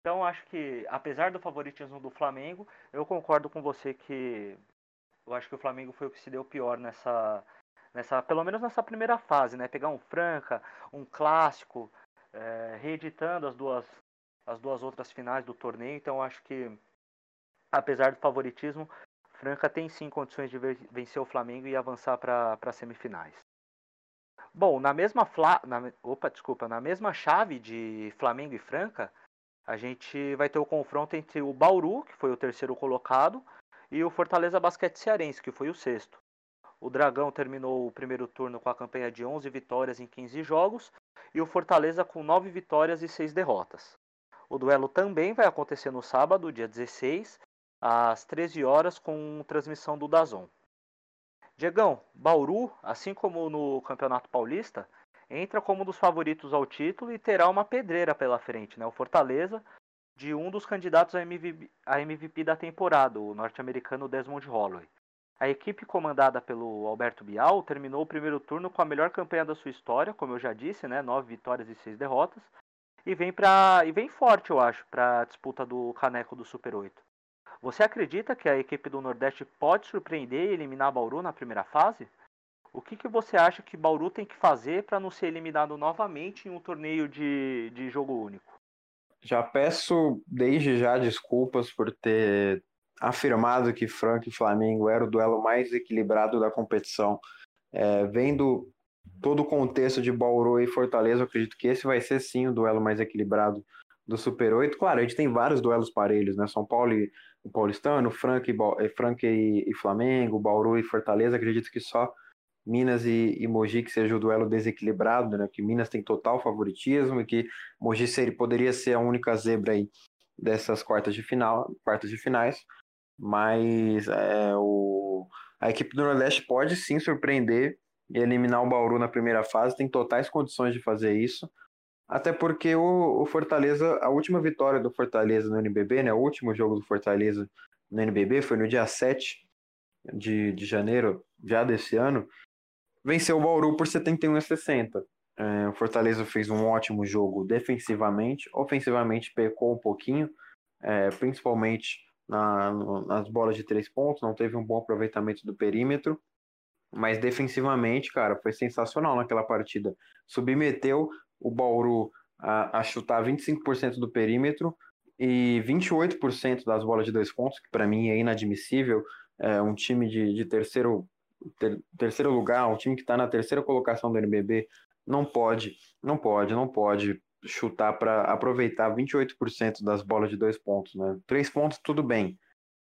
então acho que, apesar do favoritismo do Flamengo, eu concordo com você que eu acho que o Flamengo foi o que se deu pior nessa, nessa pelo menos nessa primeira fase, né? Pegar um Franca, um clássico, é, reeditando as duas, as duas outras finais do torneio. Então acho que, apesar do favoritismo, Franca tem sim condições de vencer o Flamengo e avançar para as semifinais. Bom, na mesma fla, na, opa, desculpa, na mesma chave de Flamengo e Franca, a gente vai ter o confronto entre o Bauru, que foi o terceiro colocado, e o Fortaleza Basquete Cearense, que foi o sexto. O Dragão terminou o primeiro turno com a campanha de 11 vitórias em 15 jogos e o Fortaleza com 9 vitórias e 6 derrotas. O duelo também vai acontecer no sábado, dia 16, às 13 horas, com transmissão do Dazon. Diegão, Bauru, assim como no Campeonato Paulista, entra como um dos favoritos ao título e terá uma pedreira pela frente, né? O Fortaleza, de um dos candidatos a MVP, a MVP da temporada, o norte-americano Desmond Holloway. A equipe comandada pelo Alberto Bial terminou o primeiro turno com a melhor campanha da sua história, como eu já disse, né? Nove vitórias e seis derrotas. E vem, pra, e vem forte, eu acho, para a disputa do caneco do Super 8. Você acredita que a equipe do Nordeste pode surpreender e eliminar Bauru na primeira fase? O que, que você acha que Bauru tem que fazer para não ser eliminado novamente em um torneio de, de jogo único? Já peço desde já desculpas por ter afirmado que Franca e Flamengo era o duelo mais equilibrado da competição. É, vendo todo o contexto de Bauru e Fortaleza, eu acredito que esse vai ser sim o duelo mais equilibrado do Super 8. Claro, a gente tem vários duelos parelhos, né? São Paulo e o Paulistano, Franca e, eh, Franca e, e Flamengo, Bauru e Fortaleza. Acredito que só Minas e, e Mogi que seja o duelo desequilibrado, né? Que Minas tem total favoritismo e que Mogi seria, poderia ser a única zebra aí dessas quartas de final, quartas de finais mas é, o, a equipe do Nordeste pode sim surpreender e eliminar o Bauru na primeira fase, tem totais condições de fazer isso, até porque o, o Fortaleza, a última vitória do Fortaleza no NBB, né, o último jogo do Fortaleza no NBB foi no dia 7 de, de janeiro, já desse ano, venceu o Bauru por 71 a 60. É, o Fortaleza fez um ótimo jogo defensivamente, ofensivamente pecou um pouquinho, é, principalmente na, nas bolas de três pontos, não teve um bom aproveitamento do perímetro, mas defensivamente, cara, foi sensacional naquela partida. Submeteu o Bauru a, a chutar 25% do perímetro e 28% das bolas de dois pontos, que para mim é inadmissível. É um time de, de terceiro, ter, terceiro lugar, um time que está na terceira colocação do NBB, não pode, não pode, não pode chutar para aproveitar 28% das bolas de dois pontos, né? Três pontos, tudo bem.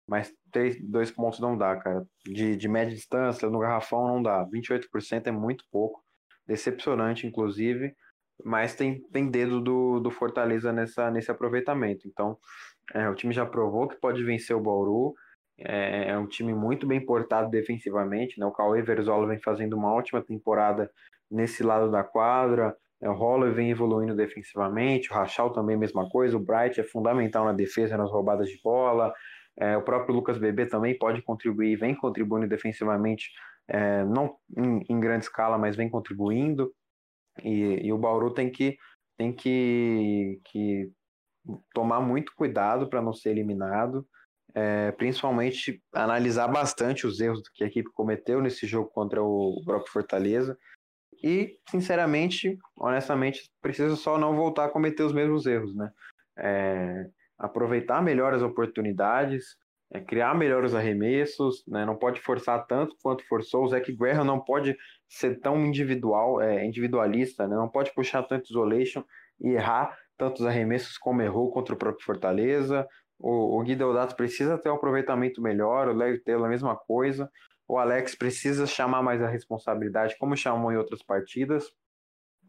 Mas três, dois pontos não dá, cara. De, de média distância, no garrafão não dá. 28% é muito pouco. Decepcionante, inclusive. Mas tem, tem dedo do, do Fortaleza nessa, nesse aproveitamento. Então, é, o time já provou que pode vencer o Bauru. É, é um time muito bem portado defensivamente. Né? O Cauê Verzola vem fazendo uma ótima temporada nesse lado da quadra. É, o Holler vem evoluindo defensivamente, o Rachal também mesma coisa, o Bright é fundamental na defesa, nas roubadas de bola, é, o próprio Lucas Bebê também pode contribuir, vem contribuindo defensivamente, é, não em, em, grande escala, mas vem contribuindo, e, e o Bauru tem que, tem que, que tomar muito cuidado para não ser eliminado, é, principalmente analisar bastante os erros que a equipe cometeu nesse jogo contra o próprio Fortaleza, e, sinceramente, honestamente, precisa só não voltar a cometer os mesmos erros, né? É, aproveitar melhor as oportunidades, é, criar melhores arremessos, né? não pode forçar tanto quanto forçou. O Zach Guerra não pode ser tão individual, é, individualista, né? não pode puxar tanto isolation e errar tantos arremessos como errou contra o próprio Fortaleza. O, o Gui Deodato precisa ter um aproveitamento melhor, o Léo Taylor a mesma coisa o Alex precisa chamar mais a responsabilidade, como chamou em outras partidas.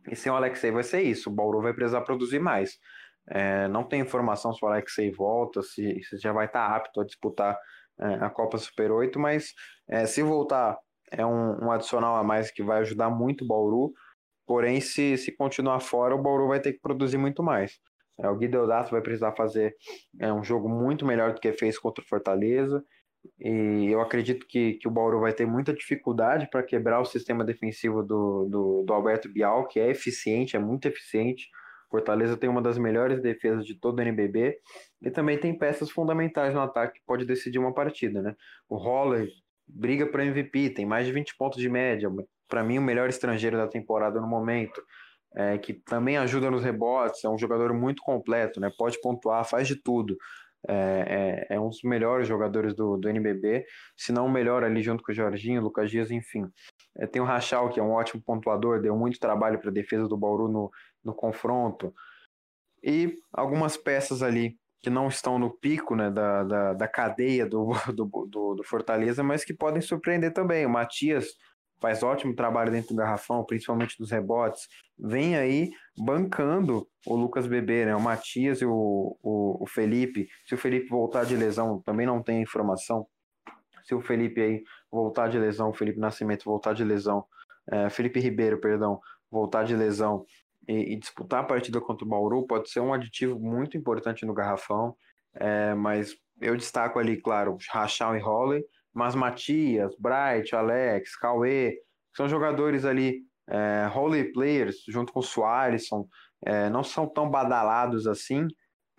E sem o Alexei vai ser isso, o Bauru vai precisar produzir mais. É, não tem informação se o Alexei volta, se, se já vai estar apto a disputar é, a Copa Super 8, mas é, se voltar é um, um, adicional a mais que vai ajudar muito o Bauru. Porém, se, se continuar fora, o Bauru vai ter que produzir muito mais. É, o Guideodato vai precisar fazer é, um jogo muito melhor do que fez contra o Fortaleza. E eu acredito que, que o Bauru vai ter muita dificuldade para quebrar o sistema defensivo do, do, do, Alberto Bial, que é eficiente, é muito eficiente. Fortaleza tem uma das melhores defesas de todo o NBB e também tem peças fundamentais no ataque que pode decidir uma partida, né? O Holler briga para MVP, tem mais de 20 pontos de média, para mim o melhor estrangeiro da temporada no momento. É, que também ajuda nos rebotes, é um jogador muito completo, né? Pode pontuar, faz de tudo é, é, é, um dos melhores jogadores do, do NBB, se não o melhor ali junto com o Jorginho, Lucas Dias, enfim. É, tem o Rachal, que é um ótimo pontuador, deu muito trabalho para a defesa do Bauru no, no confronto. E algumas peças ali que não estão no pico né, da, da, da cadeia do, do, do, do Fortaleza, mas que podem surpreender também. O Matias faz ótimo trabalho dentro do garrafão, principalmente dos rebotes, vem aí bancando o Lucas Bebê, né? O Matias e o, o, o Felipe. Se o Felipe voltar de lesão, também não tem informação. Se o Felipe aí voltar de lesão, o Felipe Nascimento voltar de lesão, é, Felipe Ribeiro, perdão, voltar de lesão e, e, disputar a partida contra o Bauru, pode ser um aditivo muito importante no garrafão. É, mas eu destaco ali, claro, Rachel e Holley, mas Matias, Bright, Alex, Cauê, são jogadores ali, é, players, junto com Soares, são, é, não são tão badalados assim,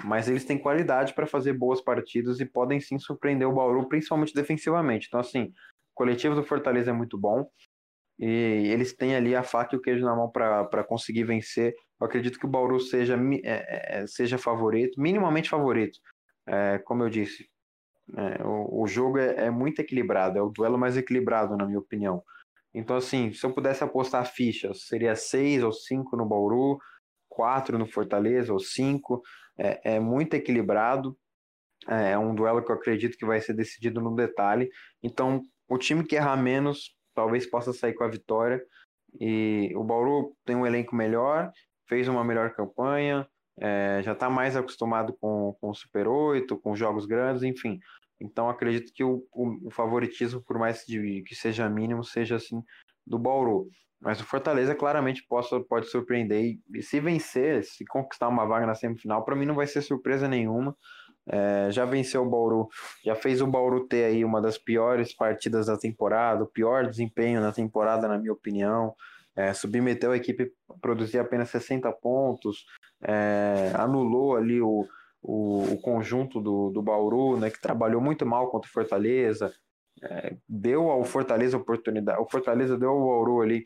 mas eles têm qualidade para fazer boas partidas e podem sim surpreender o Bauru, principalmente defensivamente. Então, assim, o coletivo do Fortaleza é muito bom e eles têm ali a faca e o queijo na mão para conseguir vencer. Eu acredito que o Bauru seja, é, é, seja favorito, minimamente favorito. É, como eu disse, é, o, o, jogo é, é, muito equilibrado, é o duelo mais equilibrado, na minha opinião. Então, assim, se eu pudesse apostar fichas, seria seis ou cinco no Bauru, quatro no Fortaleza ou cinco. É, é muito equilibrado. É, é um duelo que eu acredito que vai ser decidido no detalhe. Então, o time que errar menos talvez possa sair com a vitória. E o Bauru tem um elenco melhor, fez uma melhor campanha, é, já está mais acostumado com, com o Super 8, com jogos grandes, enfim. Então acredito que o, o, o favoritismo, por mais de, que seja mínimo, seja assim do Bauru. Mas o Fortaleza claramente possa, pode surpreender e, e se vencer, se conquistar uma vaga na semifinal, para mim não vai ser surpresa nenhuma. É, já venceu o Bauru, já fez o Bauru ter aí uma das piores partidas da temporada, o pior desempenho na temporada, na minha opinião. É, submeteu a equipe a produzir apenas 60 pontos, é, anulou ali o, o, o, conjunto do, do Bauru, né, que trabalhou muito mal contra o Fortaleza, é, deu ao Fortaleza oportunidade, o Fortaleza deu ao Bauru ali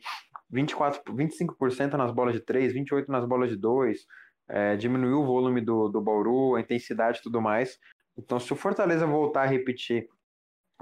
24, 25% nas bolas de 3, 28% nas bolas de 2, é, diminuiu o volume do, do Bauru, a intensidade e tudo mais. Então, se o Fortaleza voltar a repetir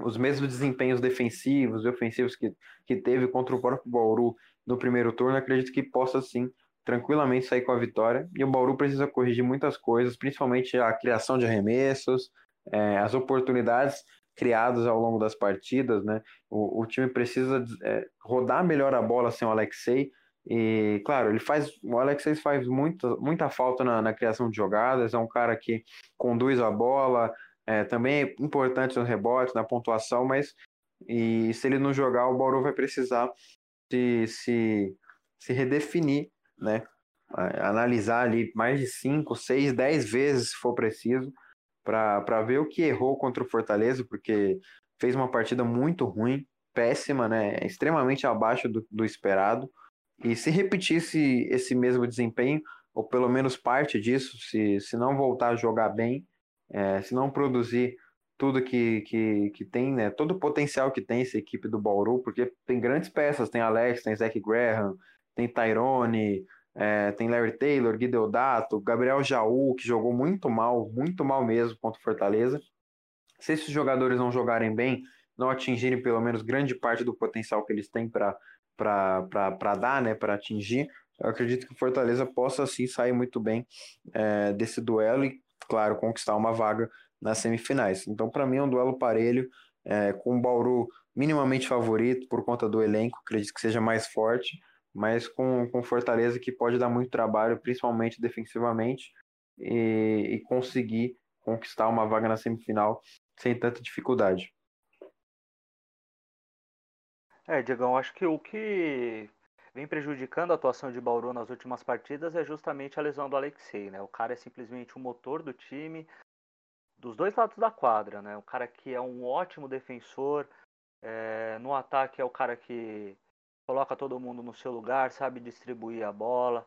os mesmos desempenhos defensivos e ofensivos que, que teve contra o próprio Bauru no primeiro turno, acredito que possa sim tranquilamente sair com a vitória. E o Bauru precisa corrigir muitas coisas, principalmente a criação de arremessos, é, as oportunidades criadas ao longo das partidas, né? O, o time precisa é, rodar melhor a bola sem o Alexei. E, claro, ele faz. O Alexei faz muita, muita falta na, na criação de jogadas, é um cara que conduz a bola, é, também é importante nos rebotes, na pontuação, mas e se ele não jogar, o Bauru vai precisar se, se, se redefinir né? Analisar ali mais de 5, 6, 10 vezes se for preciso, para ver o que errou contra o Fortaleza, porque fez uma partida muito ruim, péssima, né? Extremamente abaixo do, do esperado. E se repetisse esse mesmo desempenho, ou pelo menos parte disso, se, se não voltar a jogar bem, é, se não produzir tudo que, que, que tem, né? Todo o potencial que tem essa equipe do Bauru, porque tem grandes peças, tem Alex, tem Zach Graham, tem Tyrone, é, tem Larry Taylor, Guideodato, Gabriel Jaú, que jogou muito mal, muito mal mesmo contra o Fortaleza. Se esses jogadores não jogarem bem, não atingirem pelo menos grande parte do potencial que eles têm para dar, né, para atingir, eu acredito que o Fortaleza possa sim sair muito bem é, desse duelo e, claro, conquistar uma vaga nas semifinais. Então, para mim, é um duelo parelho, é, com o Bauru minimamente favorito por conta do elenco, acredito que seja mais forte, mas com, com Fortaleza que pode dar muito trabalho, principalmente defensivamente, e, e conseguir conquistar uma vaga na semifinal sem tanta dificuldade. É, Diegão, acho que o que vem prejudicando a atuação de Bauru nas últimas partidas é justamente a lesão do Alexei, né? O cara é simplesmente o motor do time, dos dois lados da quadra, né? O cara que é um ótimo defensor, é, no ataque é o cara que coloca todo mundo no seu lugar, sabe distribuir a bola,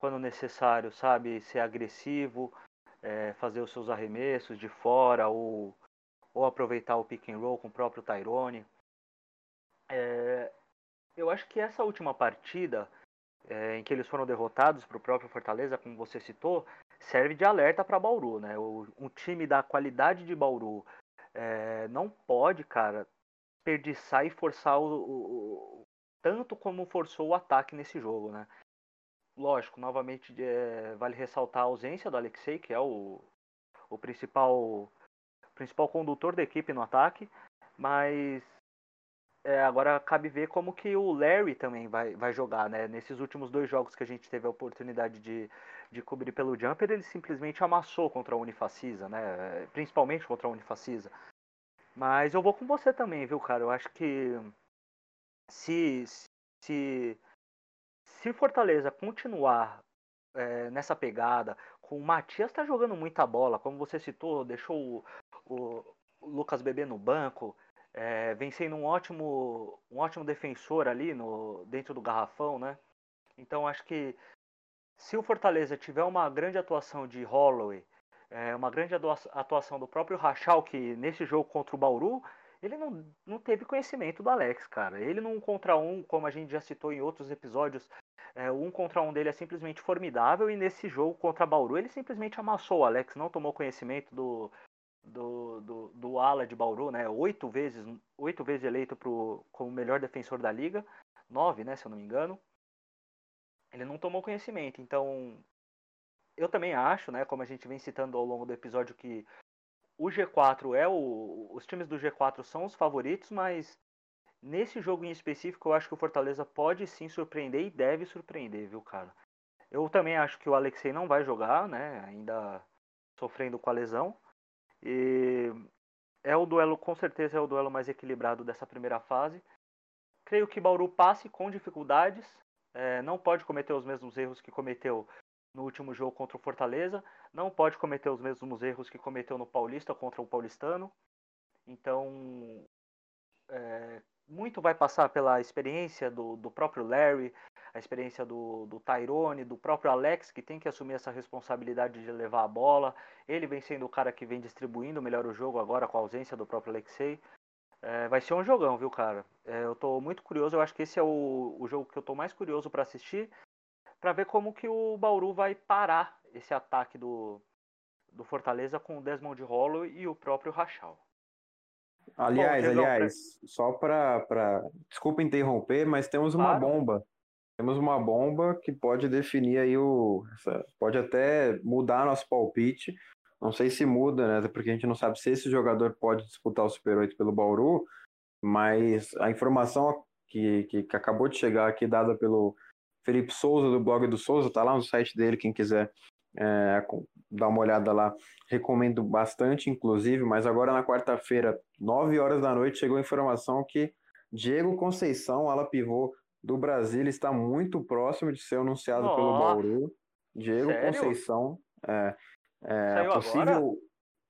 quando necessário, sabe ser agressivo, é, fazer os seus arremessos de fora ou, ou aproveitar o pick and roll com o próprio Tyrone. É, eu acho que essa última partida é, em que eles foram derrotados para o próprio Fortaleza, como você citou, serve de alerta para Bauru, né? O, um time da qualidade de Bauru é, não pode, cara, desperdiçar e forçar o, o, tanto como forçou o ataque nesse jogo, né? Lógico, novamente é, vale ressaltar a ausência do Alexei, que é o, o principal principal condutor da equipe no ataque, mas é, agora cabe ver como que o Larry também vai, vai jogar, né? Nesses últimos dois jogos que a gente teve a oportunidade de, de cobrir pelo Jumper, ele simplesmente amassou contra a Unifacisa, né? Principalmente contra a Unifacisa. Mas eu vou com você também, viu, cara? Eu acho que se se se Fortaleza continuar é, nessa pegada, com o Matias tá jogando muita bola, como você citou, deixou o, o, Lucas Bebê no banco, é, vem sendo um ótimo, um ótimo defensor ali no, dentro do garrafão, né? Então acho que se o Fortaleza tiver uma grande atuação de Holloway, é, uma grande atuação do próprio Rachal, que nesse jogo contra o Bauru, ele não, não teve conhecimento do Alex, cara. Ele num contra um, como a gente já citou em outros episódios, é, um contra um dele é simplesmente formidável, e nesse jogo contra Bauru ele simplesmente amassou o Alex, não tomou conhecimento do, do, do, do ala de Bauru, né? Oito vezes, oito vezes eleito pro, como melhor defensor da liga, nove, né, se eu não me engano. Ele não tomou conhecimento, então eu também acho, né, como a gente vem citando ao longo do episódio, que o G4 é o. Os times do G4 são os favoritos, mas nesse jogo em específico eu acho que o Fortaleza pode sim surpreender e deve surpreender, viu, cara? Eu também acho que o Alexei não vai jogar, né? Ainda sofrendo com a lesão. E é o duelo, com certeza, é o duelo mais equilibrado dessa primeira fase. Creio que Bauru passe com dificuldades, é, não pode cometer os mesmos erros que cometeu no último jogo contra o Fortaleza, não pode cometer os mesmos erros que cometeu no Paulista contra o Paulistano. Então, é, muito vai passar pela experiência do, do próprio Larry, a experiência do, do Tyrone, do próprio Alex, que tem que assumir essa responsabilidade de levar a bola. Ele vem sendo o cara que vem distribuindo melhor o jogo agora com a ausência do próprio Alexei. É, vai ser um jogão, viu, cara? É, eu tô muito curioso, eu acho que esse é o, o jogo que eu tô mais curioso para assistir, para ver como que o Bauru vai parar esse ataque do, do Fortaleza com o Desmond Hollow e o próprio Rachal. Aliás, Bom, aliás, só para. Pra... Desculpa interromper, mas temos uma claro. bomba temos uma bomba que pode definir aí o. Pode até mudar nosso palpite. Não sei se muda, né? Porque a gente não sabe se esse jogador pode disputar o Super 8 pelo Bauru, mas a informação que, que, que acabou de chegar aqui, dada pelo Felipe Souza, do blog do Souza, tá lá no site dele, quem quiser é, dar uma olhada lá, recomendo bastante, inclusive, mas agora na quarta-feira, 9 horas da noite, chegou a informação que Diego Conceição, ala pivô do Brasil está muito próximo de ser anunciado Nossa. pelo Bauru. Diego Sério? Conceição. É, é possível. Agora?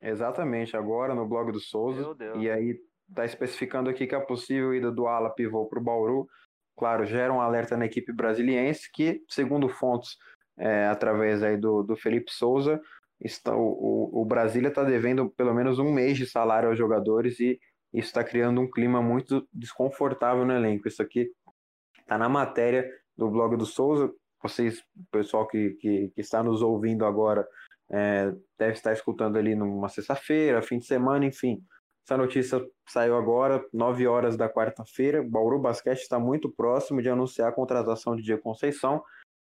Exatamente, agora no blog do Souza. E aí está especificando aqui que a possível ida do Ala pivô para o Bauru, claro, gera um alerta na equipe brasiliense que, segundo fontes é, através aí do, do Felipe Souza, está, o, o, Brasília está devendo pelo menos um mês de salário aos jogadores e isso está criando um clima muito desconfortável no elenco. Isso aqui Está na matéria do blog do Souza. Vocês, pessoal que, que, que está nos ouvindo agora, é, deve estar escutando ali numa sexta-feira, fim de semana, enfim. Essa notícia saiu agora, 9 horas da quarta-feira. Bauru Basquete está muito próximo de anunciar a contratação de Diego Conceição.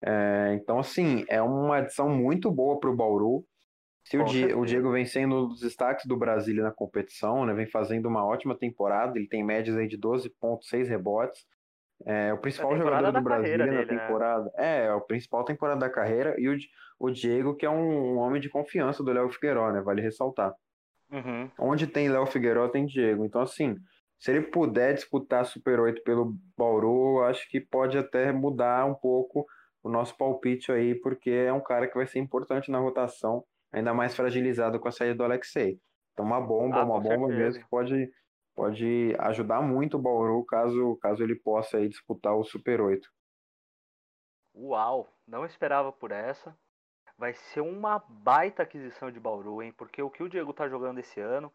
É, então, assim, é uma adição muito boa para o Bauru. Se o, Diego, o Diego vem sendo um dos destaques do Brasília na competição, né, vem fazendo uma ótima temporada, ele tem médias aí de 12,6 rebotes, é o principal jogador do Brasil na dele, né? temporada. Né? É, o principal temporada da carreira. E o, o Diego, que é um, um homem de confiança do Léo Figueiró, né? Vale ressaltar. Uhum. Onde tem Léo Figueiró, tem Diego. Então, assim, se ele puder disputar Super 8 pelo Bauru, acho que pode até mudar um pouco o nosso palpite aí, porque é um cara que vai ser importante na rotação, ainda mais fragilizado com a saída do Alexei. Então, uma bomba, ah, uma bomba certeza. mesmo que pode pode ajudar muito o Bauru caso, caso ele possa aí disputar o Super 8. Uau, não esperava por essa. Vai ser uma baita aquisição de Bauru, hein? Porque o que o Diego tá jogando esse ano,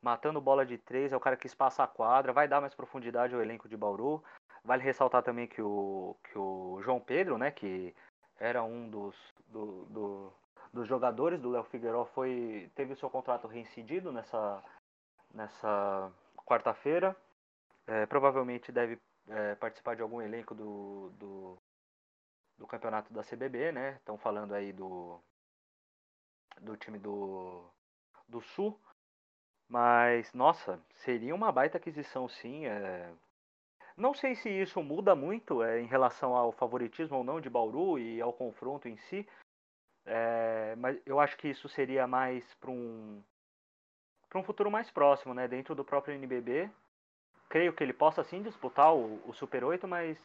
matando bola de três, é o cara que espaça a quadra, vai dar mais profundidade ao elenco de Bauru. Vale ressaltar também que o, que o João Pedro, né, que era um dos, do, do, dos jogadores do Léo Figueiró, foi, teve o seu contrato reincidido nessa, nessa quarta-feira. É, provavelmente deve é, participar de algum elenco do, do, do, campeonato da CBB, né? Estão falando aí do, do time do, do Sul. Mas, nossa, seria uma baita aquisição sim. É, Não sei se isso muda muito é, em relação ao favoritismo ou não de Bauru e ao confronto em si, é, mas eu acho que isso seria mais para um, para um futuro mais próximo, né? Dentro do próprio NBB. Creio que ele possa sim disputar o, o Super 8, mas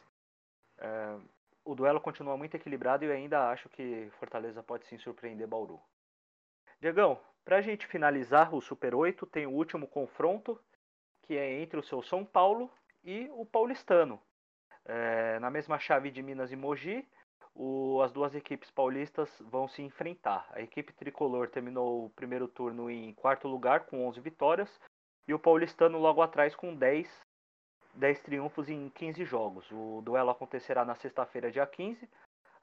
é, o duelo continua muito equilibrado e eu ainda acho que Fortaleza pode sim surpreender Bauru. Diegão, para a gente finalizar o Super 8, tem o último confronto, que é entre o seu São Paulo e o Paulistano. É, na mesma chave de Minas e Mogi, o, as duas equipes paulistas vão se enfrentar. A equipe tricolor terminou o primeiro turno em quarto lugar, com 11 vitórias, e o paulistano logo atrás com 10, 10 triunfos em 15 jogos. O duelo acontecerá na sexta-feira, dia 15,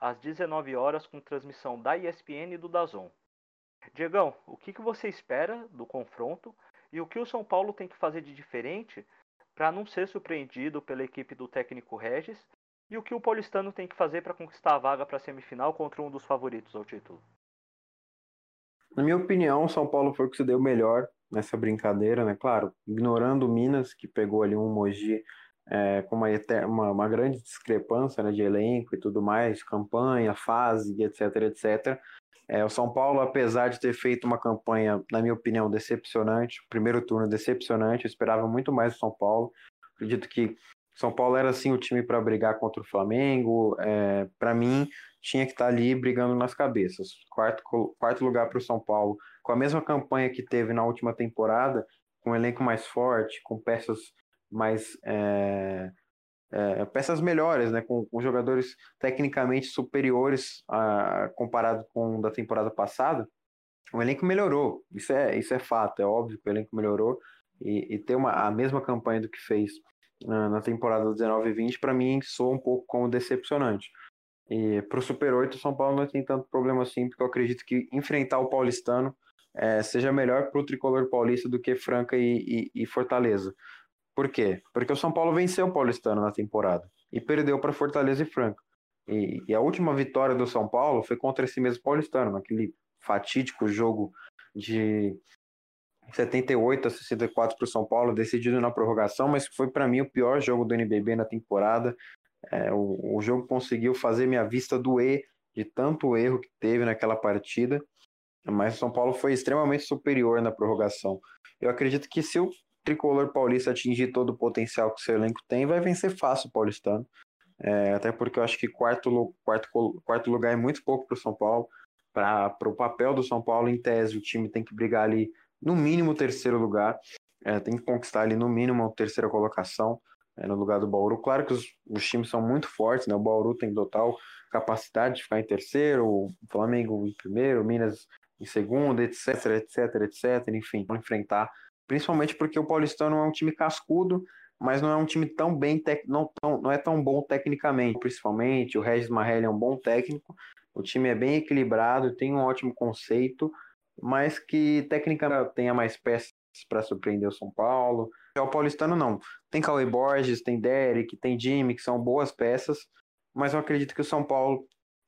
às 19 horas, com transmissão da ESPN e do Dazon. Diegão, o que, que você espera do confronto e o que o São Paulo tem que fazer de diferente para não ser surpreendido pela equipe do técnico Regis e o que o paulistano tem que fazer para conquistar a vaga para a semifinal contra um dos favoritos ao título? Na minha opinião, o São Paulo foi o que se deu melhor nessa brincadeira, né? Claro, ignorando o Minas, que pegou ali um Mogi é, com uma, uma, uma, grande discrepância né, de elenco e tudo mais, campanha, fase, etc, etc. É, o São Paulo, apesar de ter feito uma campanha, na minha opinião, decepcionante, primeiro turno decepcionante, eu esperava muito mais do São Paulo. Acredito que São Paulo era sim o time para brigar contra o Flamengo. É, para mim, tinha que estar tá ali brigando nas cabeças. Quarto, quarto lugar para o São Paulo, com a mesma campanha que teve na última temporada, com um elenco mais forte, com peças mais é, é, peças melhores, né, com, com, jogadores tecnicamente superiores a, comparado com da temporada passada, o elenco melhorou. Isso é, isso é fato, é óbvio que o elenco melhorou e, e ter uma, a mesma campanha do que fez na, na temporada 19 e 20, para mim, soa um pouco como decepcionante. E para o Super 8, o São Paulo não tem tanto problema assim, porque eu acredito que enfrentar o paulistano é, seja melhor para o tricolor paulista do que Franca e, e, e Fortaleza. Por quê? Porque o São Paulo venceu o Paulistano na temporada e perdeu para Fortaleza e Franca. E, e, a última vitória do São Paulo foi contra esse mesmo Paulistano, naquele fatídico jogo de 78 a 64 para o São Paulo, decidido na prorrogação, mas foi para mim o pior jogo do NBB na temporada. É, o, o jogo conseguiu fazer minha vista doer de tanto erro que teve naquela partida, mas o São Paulo foi extremamente superior na prorrogação. Eu acredito que se o tricolor paulista atingir todo o potencial que o seu elenco tem, vai vencer fácil o paulistano. É, até porque eu acho que quarto, quarto, quarto lugar é muito pouco para o São Paulo. Para o papel do São Paulo, em tese, o time tem que brigar ali no mínimo terceiro lugar. É, tem que conquistar ali no mínimo a terceira colocação é, no lugar do Bauru. Claro que os, os, times são muito fortes, né? O Bauru tem total capacidade de ficar em terceiro, o Flamengo em primeiro, o Minas em segundo, etc, etc, etc. Enfim, vão enfrentar principalmente porque o Paulistano é um time cascudo, mas não é um time tão bem, tec... não, tão, não é tão bom tecnicamente, principalmente. O Regis Marrelli é um bom técnico, o time é bem equilibrado, tem um ótimo conceito, mas que tecnicamente tenha mais peças para surpreender o São Paulo. O Paulistano não. Tem Cauê Borges, tem Derek, tem Jimmy, que são boas peças, mas eu acredito que o São Paulo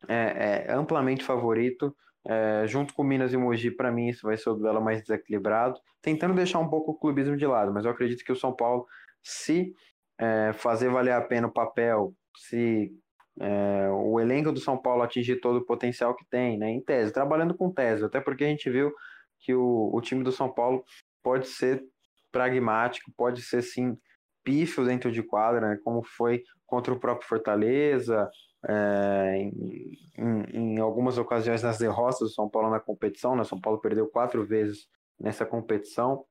é, é amplamente favorito. É, junto com Minas e Mogi, para mim, isso vai ser o duelo mais desequilibrado, tentando deixar um pouco o clubismo de lado, mas eu acredito que o São Paulo, se é, fazer valer a pena o papel, se é, o elenco do São Paulo atingir todo o potencial que tem, né, em tese, trabalhando com tese, até porque a gente viu que o, o time do São Paulo pode ser pragmático, pode ser sim pífio dentro de quadra, né, como foi contra o próprio Fortaleza, é, em, em, em, algumas ocasiões nas derrotas do São Paulo na competição, né? São Paulo perdeu quatro vezes nessa competição.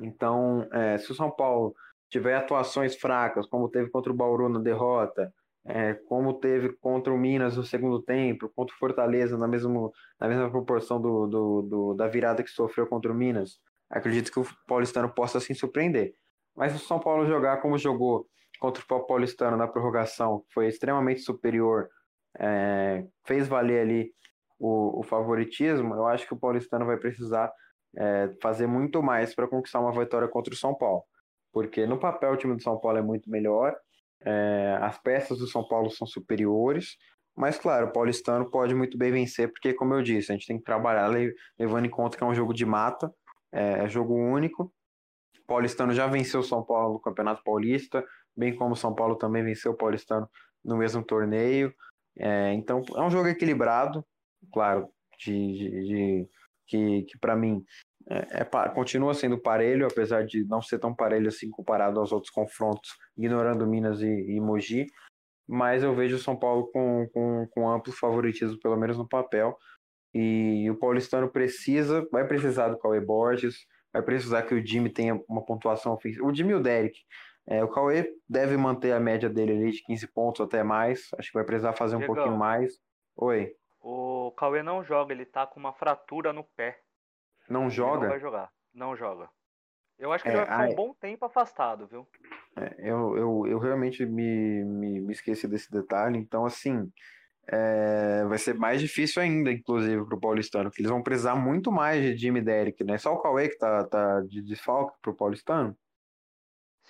Então, é, se o São Paulo tiver atuações fracas, como teve contra o Bauru na derrota, é, como teve contra o Minas no segundo tempo, contra o Fortaleza na, mesmo, na mesma proporção do, do, do, da virada que sofreu contra o Minas, acredito que o paulistano possa se surpreender. Mas se o São Paulo jogar como jogou contra o Paulistano na prorrogação foi extremamente superior, é, fez valer ali o, o, favoritismo, eu acho que o Paulistano vai precisar é, fazer muito mais para conquistar uma vitória contra o São Paulo. Porque no papel o time do São Paulo é muito melhor, é, as peças do São Paulo são superiores, mas claro, o Paulistano pode muito bem vencer, porque como eu disse, a gente tem que trabalhar levando em conta que é um jogo de mata, é, é jogo único, Paulistano já venceu o São Paulo no Campeonato Paulista, bem como o São Paulo também venceu o Paulistano no mesmo torneio. É, então é um jogo equilibrado, claro, de, de, de que, que para mim é, é, continua sendo parelho, apesar de não ser tão parelho assim comparado aos outros confrontos, ignorando Minas e, e Mogi. Mas eu vejo o São Paulo com, com, com amplo favoritismo, pelo menos no papel. E o paulistano precisa, vai precisar do Cauê Borges, vai precisar que o Jimmy tenha uma pontuação ofensiva. O Jimmy e o Derek. É, o Cauê deve manter a média dele ali de 15 pontos até mais. Acho que vai precisar fazer um pouquinho mais. Oi. O Cauê não joga, ele tá com uma fratura no pé. Não joga? Ele não vai jogar. Não joga. Eu acho que é, ele vai ficar um bom tempo afastado, viu? É, eu, eu, eu realmente me, me, me esqueci desse detalhe. Então, assim, é, vai ser mais difícil ainda, inclusive, para o Paulistano, que eles vão precisar muito mais de Jimmy Derrick, né? Só o Cauê que tá, tá de desfalque para o Paulistano?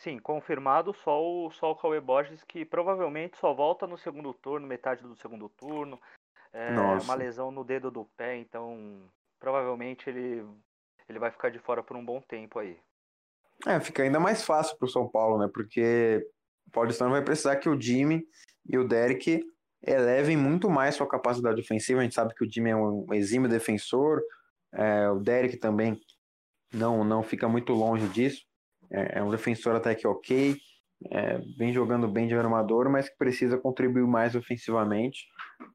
Sim, confirmado só o, só o Cauê Borges, que provavelmente só volta no segundo turno, metade do segundo turno. É, uma lesão no dedo do pé, então provavelmente ele, ele vai ficar de fora por um bom tempo aí. É, fica ainda mais fácil para o São Paulo, né? Porque o Paulistano vai precisar que o Jimmy e o Derek elevem muito mais sua capacidade ofensiva. A gente sabe que o Jimmy é um exímio defensor, é, o Derek também não, não fica muito longe disso. É, é um defensor até que ok, é, vem jogando bem de armador, mas que precisa contribuir mais ofensivamente.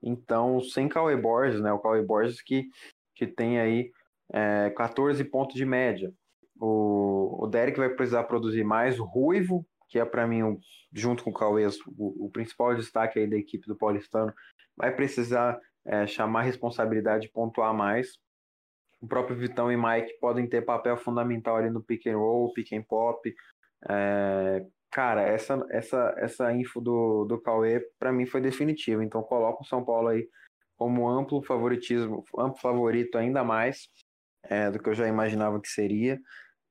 Então, sem Cauê Borges, né? O Cauê Borges que, que tem aí é, 14 pontos de média. O, o Derek vai precisar produzir mais. O Ruivo, que é para mim, junto com o Cauê, o, o, principal destaque aí da equipe do Paulistano, vai precisar é, chamar responsabilidade e pontuar mais. O próprio Vitão e Mike podem ter papel fundamental ali no pick and roll, pick and pop. É, cara, essa, essa, essa info do, do Cauê, para mim, foi definitiva. Então, coloco o São Paulo aí como amplo favoritismo, amplo favorito ainda mais é, do que eu já imaginava que seria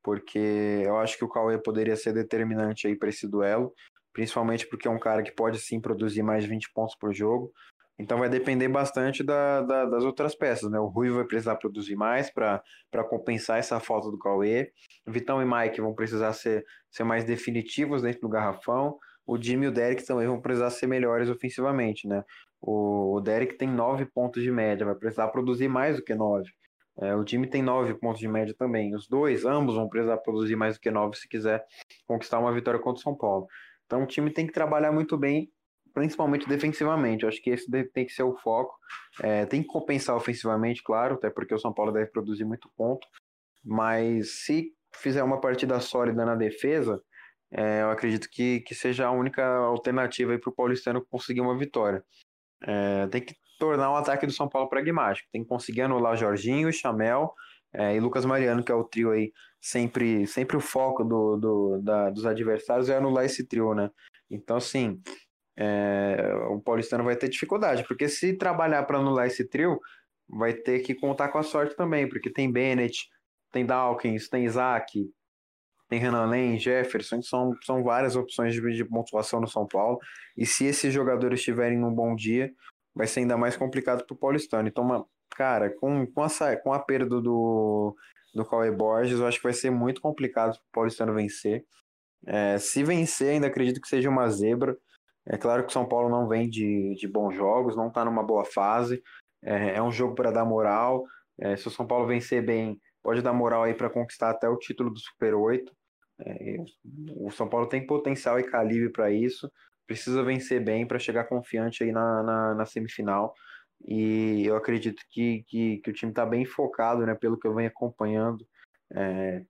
porque eu acho que o Cauê poderia ser determinante aí para esse duelo, principalmente porque é um cara que pode sim produzir mais de 20 pontos por jogo. Então vai depender bastante da, da, das outras peças, né? O Rui vai precisar produzir mais para compensar essa falta do Cauê. Vitão e Mike vão precisar ser, ser mais definitivos dentro do garrafão. O Jimmy e o Derek também vão precisar ser melhores ofensivamente, né? O, o Derek tem 9 pontos de média, vai precisar produzir mais do que 9. É, o time tem nove pontos de média também. Os dois, ambos, vão precisar produzir mais do que nove se quiser conquistar uma vitória contra o São Paulo. Então o time tem que trabalhar muito bem, principalmente defensivamente. Eu acho que esse tem que ser o foco. É, tem que compensar ofensivamente, claro, até porque o São Paulo deve produzir muito ponto. Mas se fizer uma partida sólida na defesa, é, eu acredito que, que seja a única alternativa para o Paulistano conseguir uma vitória. É, tem que tornar o ataque do São Paulo pragmático. Tem que conseguir anular Jorginho, Chamel é, e Lucas Mariano, que é o trio aí, sempre, sempre o foco do, do da, dos adversários é anular esse trio, né? Então, assim, é, o Paulistano vai ter dificuldade, porque se trabalhar para anular esse trio, vai ter que contar com a sorte também, porque tem Bennett, tem Dawkins, tem Isaac, tem Renan Len, Jefferson, são, são várias opções de, de pontuação no São Paulo. E se esses jogadores estiverem num bom dia, vai ser ainda mais complicado para o Paulistano. Então, cara, com, com, a, com a perda do, do Cauê Borges, eu acho que vai ser muito complicado para o Paulistano vencer. É, se vencer, ainda acredito que seja uma zebra. É claro que o São Paulo não vem de, de bons jogos, não está numa boa fase. É, é um jogo para dar moral. É, se o São Paulo vencer bem, pode dar moral aí para conquistar até o título do Super 8. É, o São Paulo tem potencial e calibre para isso precisa vencer bem para chegar confiante aí na, na, na, semifinal. E eu acredito que, que, que o time está bem focado, né, pelo que eu venho acompanhando, é,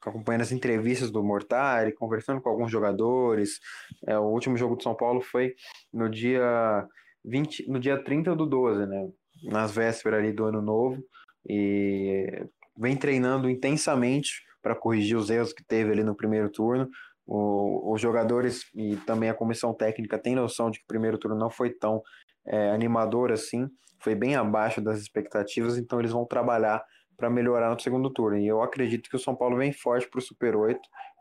acompanhando as entrevistas do Mortari, conversando com alguns jogadores. É, o último jogo do São Paulo foi no dia 20, no dia 30 do 12, né, nas vésperas ali do ano novo, e vem treinando intensamente para corrigir os erros que teve ali no primeiro turno. O, os jogadores e também a comissão técnica têm noção de que o primeiro turno não foi tão é, animador assim, foi bem abaixo das expectativas, então eles vão trabalhar para melhorar no segundo turno. E eu acredito que o São Paulo vem forte para o Super 8.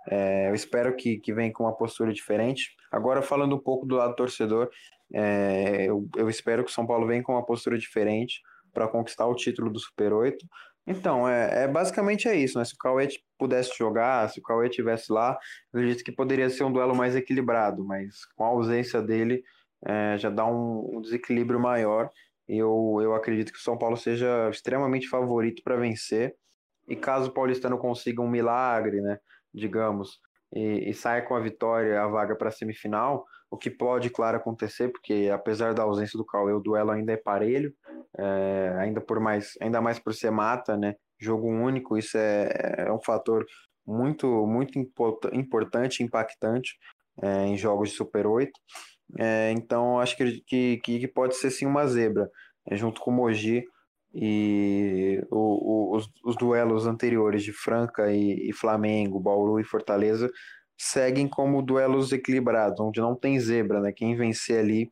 É, eu espero que, que venha com uma postura diferente. Agora, falando um pouco do lado torcedor, é, eu, eu espero que o São Paulo venha com uma postura diferente para conquistar o título do Super 8. Então, é, é basicamente é isso, né? Se o Cauê pudesse jogar, se o Cauê estivesse lá, eu acredito que poderia ser um duelo mais equilibrado, mas com a ausência dele é, já dá um, um desequilíbrio maior. Eu, eu acredito que o São Paulo seja extremamente favorito para vencer. E caso o Paulistano consiga um milagre, né? Digamos, e, e saia com a vitória, a vaga para a semifinal, o que pode, claro, acontecer, porque apesar da ausência do Cauê, o duelo ainda é parelho, é, ainda por mais, ainda mais por ser mata, né? Jogo único, isso é, é um fator muito, muito importante, impactante é, em jogos de Super 8. É, então, acho que, que, que pode ser sim uma zebra, é, junto com o Mogi e o, o, os, os, duelos anteriores de Franca e, e, Flamengo, Bauru e Fortaleza seguem como duelos equilibrados, onde não tem zebra, né? Quem vencer ali,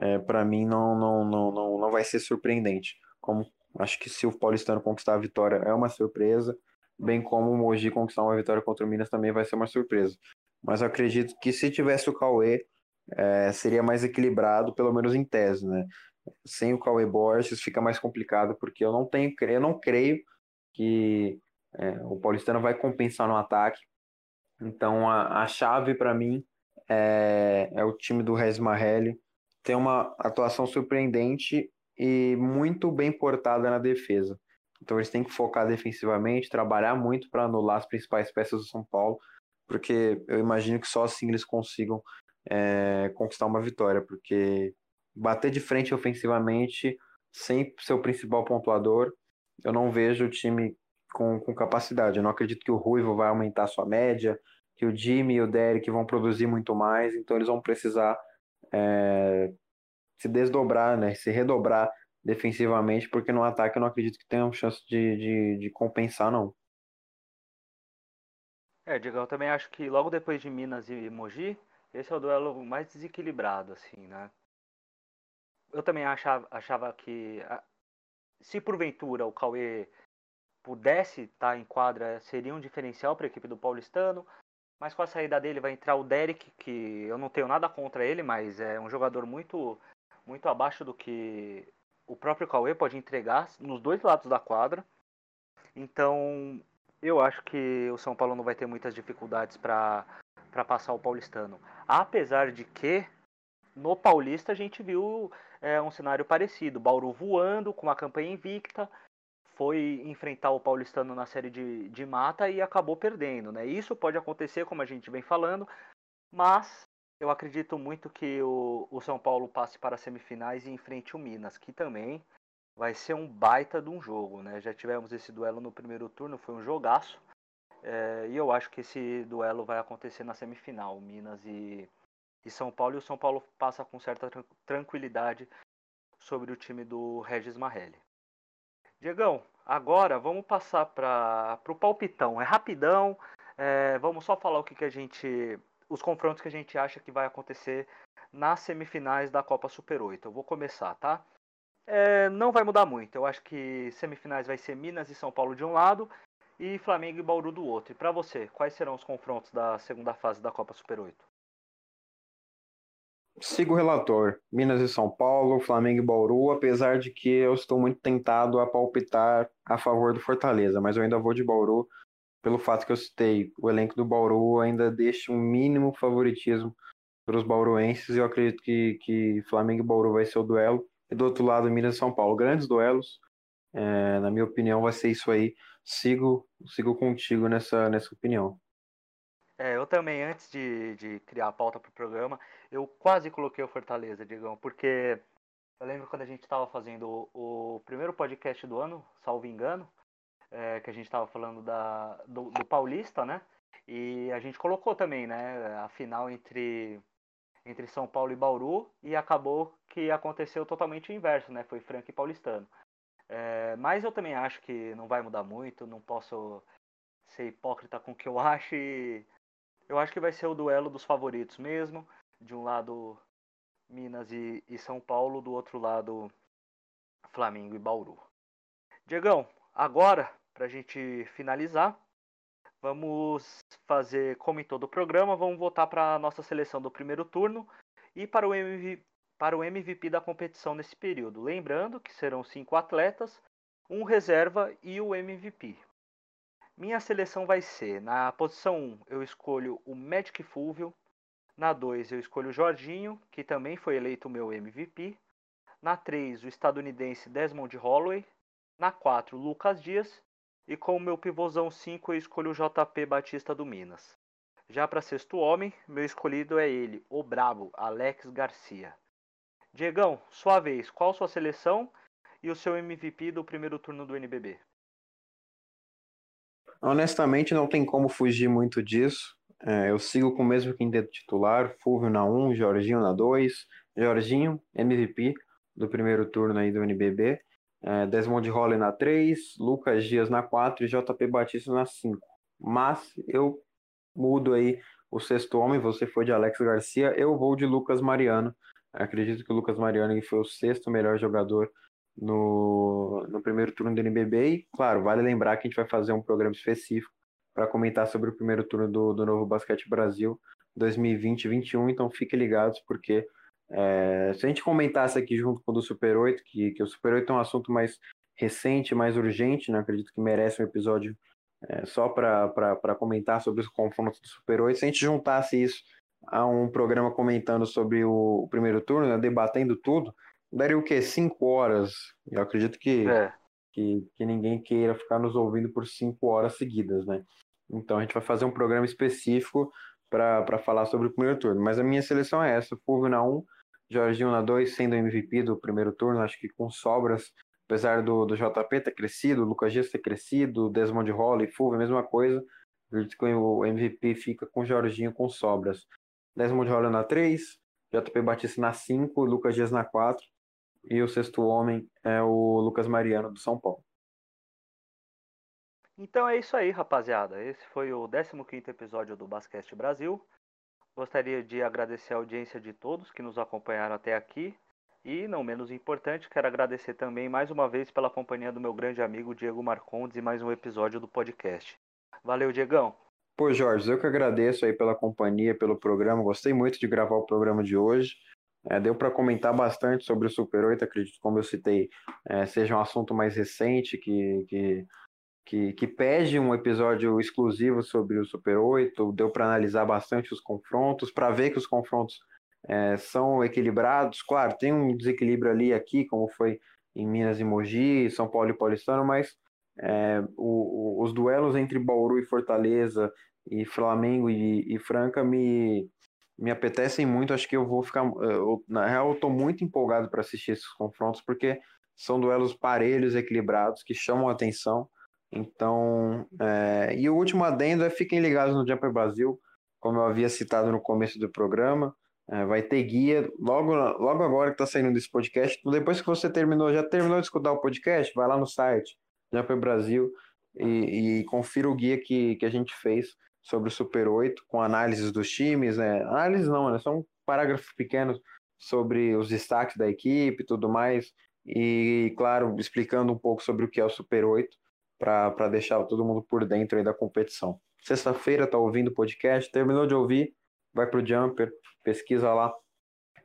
é, para mim, não, não, não, não, não vai ser surpreendente. Como acho que se o Paulistano conquistar a vitória é uma surpresa, bem como o Mogi conquistar uma vitória contra o Minas também vai ser uma surpresa. Mas eu acredito que se tivesse o Cauê, é, seria mais equilibrado, pelo menos em tese, né? sem o Cauê Borges fica mais complicado, porque eu não tenho, eu não creio que é, o Paulistano vai compensar no ataque. Então a, a chave para mim é, é, o time do Rez Marrelli. Tem uma atuação surpreendente e muito bem portada na defesa. Então eles têm que focar defensivamente, trabalhar muito para anular as principais peças do São Paulo, porque eu imagino que só assim eles consigam é, conquistar uma vitória, porque bater de frente ofensivamente sem seu principal pontuador, eu não vejo o time com, com capacidade. Eu não acredito que o Ruivo vai aumentar sua média, que o Jimmy e o Derek vão produzir muito mais, então eles vão precisar é, se desdobrar, né, se redobrar defensivamente, porque no ataque eu não acredito que tenham chance de, de, de compensar, não. É, Diego, eu também acho que logo depois de Minas e Mogi, esse é o duelo mais desequilibrado, assim, né? eu também achava, achava que se porventura o Cauê pudesse estar em quadra, seria um diferencial para a equipe do Paulistano. Mas com a saída dele vai entrar o Derek, que eu não tenho nada contra ele, mas é um jogador muito, muito abaixo do que o próprio Cauê pode entregar nos dois lados da quadra. Então, eu acho que o São Paulo não vai ter muitas dificuldades para passar o Paulistano. Apesar de que no Paulista a gente viu é, um cenário parecido. Bauru voando, com uma campanha invicta, foi enfrentar o Paulistano na série de, de mata e acabou perdendo. Né? Isso pode acontecer, como a gente vem falando, mas eu acredito muito que o, o São Paulo passe para as semifinais e enfrente o Minas, que também vai ser um baita de um jogo. Né? Já tivemos esse duelo no primeiro turno, foi um jogaço. É, e eu acho que esse duelo vai acontecer na semifinal, Minas e, e São Paulo, e o São Paulo passa com certa tranquilidade sobre o time do Regis Marrelli. Diegão, agora vamos passar para o palpitão. É rapidão, é, vamos só falar o que, que a gente. os confrontos que a gente acha que vai acontecer nas semifinais da Copa Super 8. Eu vou começar, tá? É, não vai mudar muito. Eu acho que semifinais vai ser Minas e São Paulo de um lado e Flamengo e Bauru do outro. E para você, quais serão os confrontos da segunda fase da Copa Super 8? Sigo o relator. Minas e São Paulo, Flamengo e Bauru, apesar de que eu estou muito tentado a palpitar a favor do Fortaleza, mas eu ainda vou de Bauru pelo fato que eu citei. O elenco do Bauru ainda deixa um mínimo favoritismo para os bauruenses e eu acredito que, que Flamengo e Bauru vai ser o duelo. E do outro lado, Minas e São Paulo. Grandes duelos. É, na minha opinião, vai ser isso aí. Sigo, sigo contigo nessa, nessa opinião. É, eu também, antes de, de criar a pauta para o programa, eu quase coloquei o Fortaleza, digamos, porque eu lembro quando a gente estava fazendo o, o, primeiro podcast do ano, salvo engano, é, que a gente estava falando da, do, do, Paulista, né? E a gente colocou também, né, a final entre, entre São Paulo e Bauru, e acabou que aconteceu totalmente o inverso, né? Foi Franca e Paulistano. É, mas eu também acho que não vai mudar muito, não posso ser hipócrita com o que eu acho e eu acho que vai ser o duelo dos favoritos mesmo. De um lado, Minas e, e São Paulo, do outro lado, Flamengo e Bauru. Diegão, agora, para a gente finalizar, vamos fazer, como em todo o programa, vamos voltar para a nossa seleção do primeiro turno e para o, MVP, para o MVP da competição nesse período. Lembrando que serão cinco atletas, um reserva e o MVP. Minha seleção vai ser: na posição 1 eu escolho o Magic Fulvio, na 2 eu escolho o Jorginho, que também foi eleito meu MVP, na 3 o estadunidense Desmond Holloway, na 4 Lucas Dias e com o meu pivôzão 5 eu escolho o JP Batista do Minas. Já para sexto homem, meu escolhido é ele, o brabo Alex Garcia. Diegão, sua vez, qual sua seleção e o seu MVP do primeiro turno do NBB? Honestamente, não tem como fugir muito disso. É, eu sigo com o mesmo quinteto titular, Fulvio na 1, Jorginho na 2, Jorginho, MVP do primeiro turno aí do NBB, é, Desmond Holley na 3, Lucas Dias na 4 e JP Batista na 5. Mas eu mudo aí o sexto homem, você foi de Alex Garcia, eu vou de Lucas Mariano. Acredito que o Lucas Mariano foi o sexto melhor jogador no, no primeiro turno do NBB. E, claro, vale lembrar que a gente vai fazer um programa específico para comentar sobre o primeiro turno do, do Novo Basquete Brasil 2020-21. Então, fiquem ligados, porque é, se a gente comentasse aqui junto com o do Super 8, que, que o Super 8 é um assunto mais recente, mais urgente, né? acredito que merece um episódio é, só para comentar sobre os confrontos do Super 8. Se a gente juntasse isso a um programa comentando sobre o, o primeiro turno, né, debatendo tudo, daria o quê? Cinco horas. Eu acredito que, é. que, que ninguém queira ficar nos ouvindo por cinco horas seguidas, né? Então a gente vai fazer um programa específico para falar sobre o primeiro turno. Mas a minha seleção é essa: Fulvio na 1, Jorginho na 2, sendo MVP do primeiro turno, acho que com sobras. Apesar do, do JP ter crescido, o Lucas Dias ter crescido, Desmond Holly, Fulvio, a mesma coisa. Acredito que o MVP fica com Jorginho com sobras. Desmond Holly na 3, JP Batista na 5, Lucas Dias na 4 e o sexto homem é o Lucas Mariano do São Paulo. Então é isso aí, rapaziada. Esse foi o 15 episódio do Basquete Brasil. Gostaria de agradecer a audiência de todos que nos acompanharam até aqui. E, não menos importante, quero agradecer também mais uma vez pela companhia do meu grande amigo Diego Marcondes e mais um episódio do podcast. Valeu, Diegão. Pô, Jorge, eu que agradeço aí pela companhia, pelo programa. Gostei muito de gravar o programa de hoje. É, deu para comentar bastante sobre o Super 8, acredito, como eu citei, é, seja um assunto mais recente, que, que, que, que pede um episódio exclusivo sobre o Super 8. Deu para analisar bastante os confrontos, para ver que os confrontos é, são equilibrados. Claro, tem um desequilíbrio ali aqui, como foi em Minas e Mogi, São Paulo e Paulistano, mas é, o, o, os duelos entre Bauru e Fortaleza, e Flamengo e, e Franca me me apetecem muito. Acho que eu vou ficar. Eu, na real, eu estou muito empolgado para assistir esses confrontos, porque são duelos parelhos, equilibrados, que chamam a atenção. Então, é... e o último adendo é fiquem ligados no Jumper Brasil, como eu havia citado no começo do programa. É, vai ter guia logo, logo agora que está saindo desse podcast. Depois que você terminou, já terminou de escutar o podcast, vai lá no site Jumper Brasil e, e confira o guia que, que a gente fez sobre o Super 8, com análises dos times, né? Análises não, né? São parágrafos pequenos sobre os destaques da equipe e tudo mais. E, claro, explicando um pouco sobre o que é o Super 8, para deixar todo mundo por dentro aí da competição. Sexta-feira tá ouvindo o podcast, terminou de ouvir, vai pro Jumper, pesquisa lá,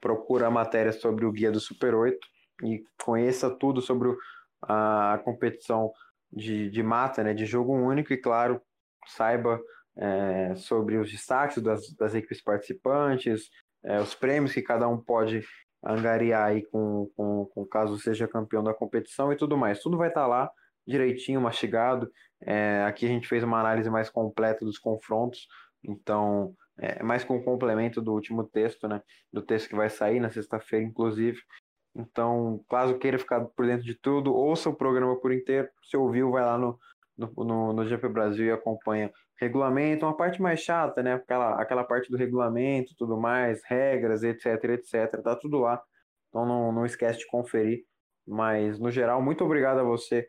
procura a matéria sobre o guia do Super 8 e conheça tudo sobre a competição de, de mata, né, de jogo único e, claro, saiba é, sobre os destaques das, das equipes participantes, é, os prêmios que cada um pode angariar aí com, com, com caso seja campeão da competição e tudo mais. Tudo vai estar tá lá direitinho, mastigado. É, aqui a gente fez uma análise mais completa dos confrontos, então é mais com o complemento do último texto, né? Do texto que vai sair na sexta-feira, inclusive. Então, caso queira ficar por dentro de tudo, ouça o programa por inteiro. Se ouviu, vai lá no, no, no, no GP Brasil e acompanha regulamento, uma parte mais chata, né? Aquela, aquela parte do regulamento, tudo mais, regras, etc, etc. Tá tudo lá. Então não, não esquece de conferir. Mas, no geral, muito obrigado a você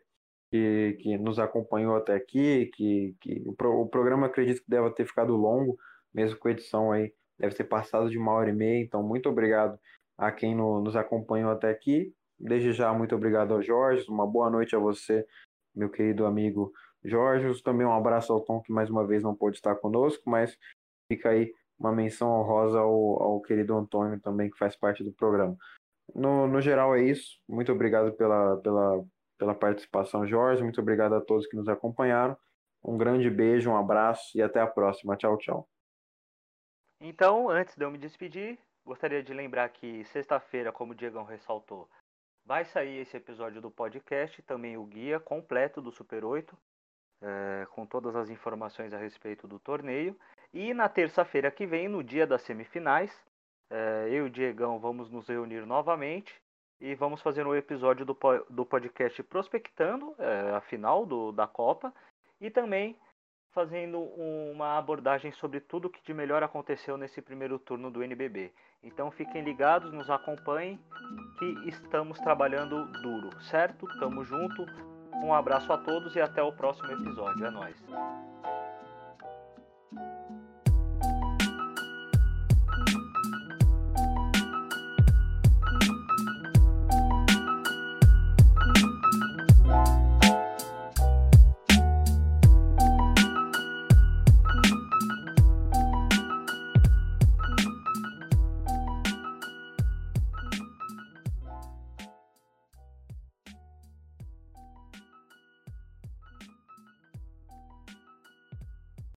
que, que nos acompanhou até aqui. Que, que o, pro, o programa acredito que deve ter ficado longo, mesmo com a edição aí, deve ter passado de uma hora e meia. Então, muito obrigado a quem no, nos acompanhou até aqui. Desde já, muito obrigado ao Jorge. Uma boa noite a você meu querido amigo Jorge. Também um abraço ao Tom, que mais uma vez não pôde estar conosco, mas fica aí uma menção honrosa ao, ao querido Antônio também, que faz parte do programa. No, no geral é isso. Muito obrigado pela, pela, pela participação, Jorge. Muito obrigado a todos que nos acompanharam. Um grande beijo, um abraço e até a próxima. Tchau, tchau. Então, antes de eu me despedir, gostaria de lembrar que sexta-feira, como o Diegão ressaltou, vai sair esse episódio do podcast, também o guia completo do Super 8, é, com todas as informações a respeito do torneio. E na terça-feira que vem, no dia das semifinais, é, eu e o Diegão vamos nos reunir novamente e vamos fazer um episódio do, do podcast prospectando é, a final do, da Copa e também fazendo uma abordagem sobre tudo que de melhor aconteceu nesse primeiro turno do NBB. Então fiquem ligados, nos acompanhem, que estamos trabalhando duro, certo? Tamo junto. Um abraço a todos e até o próximo episódio. É nóis.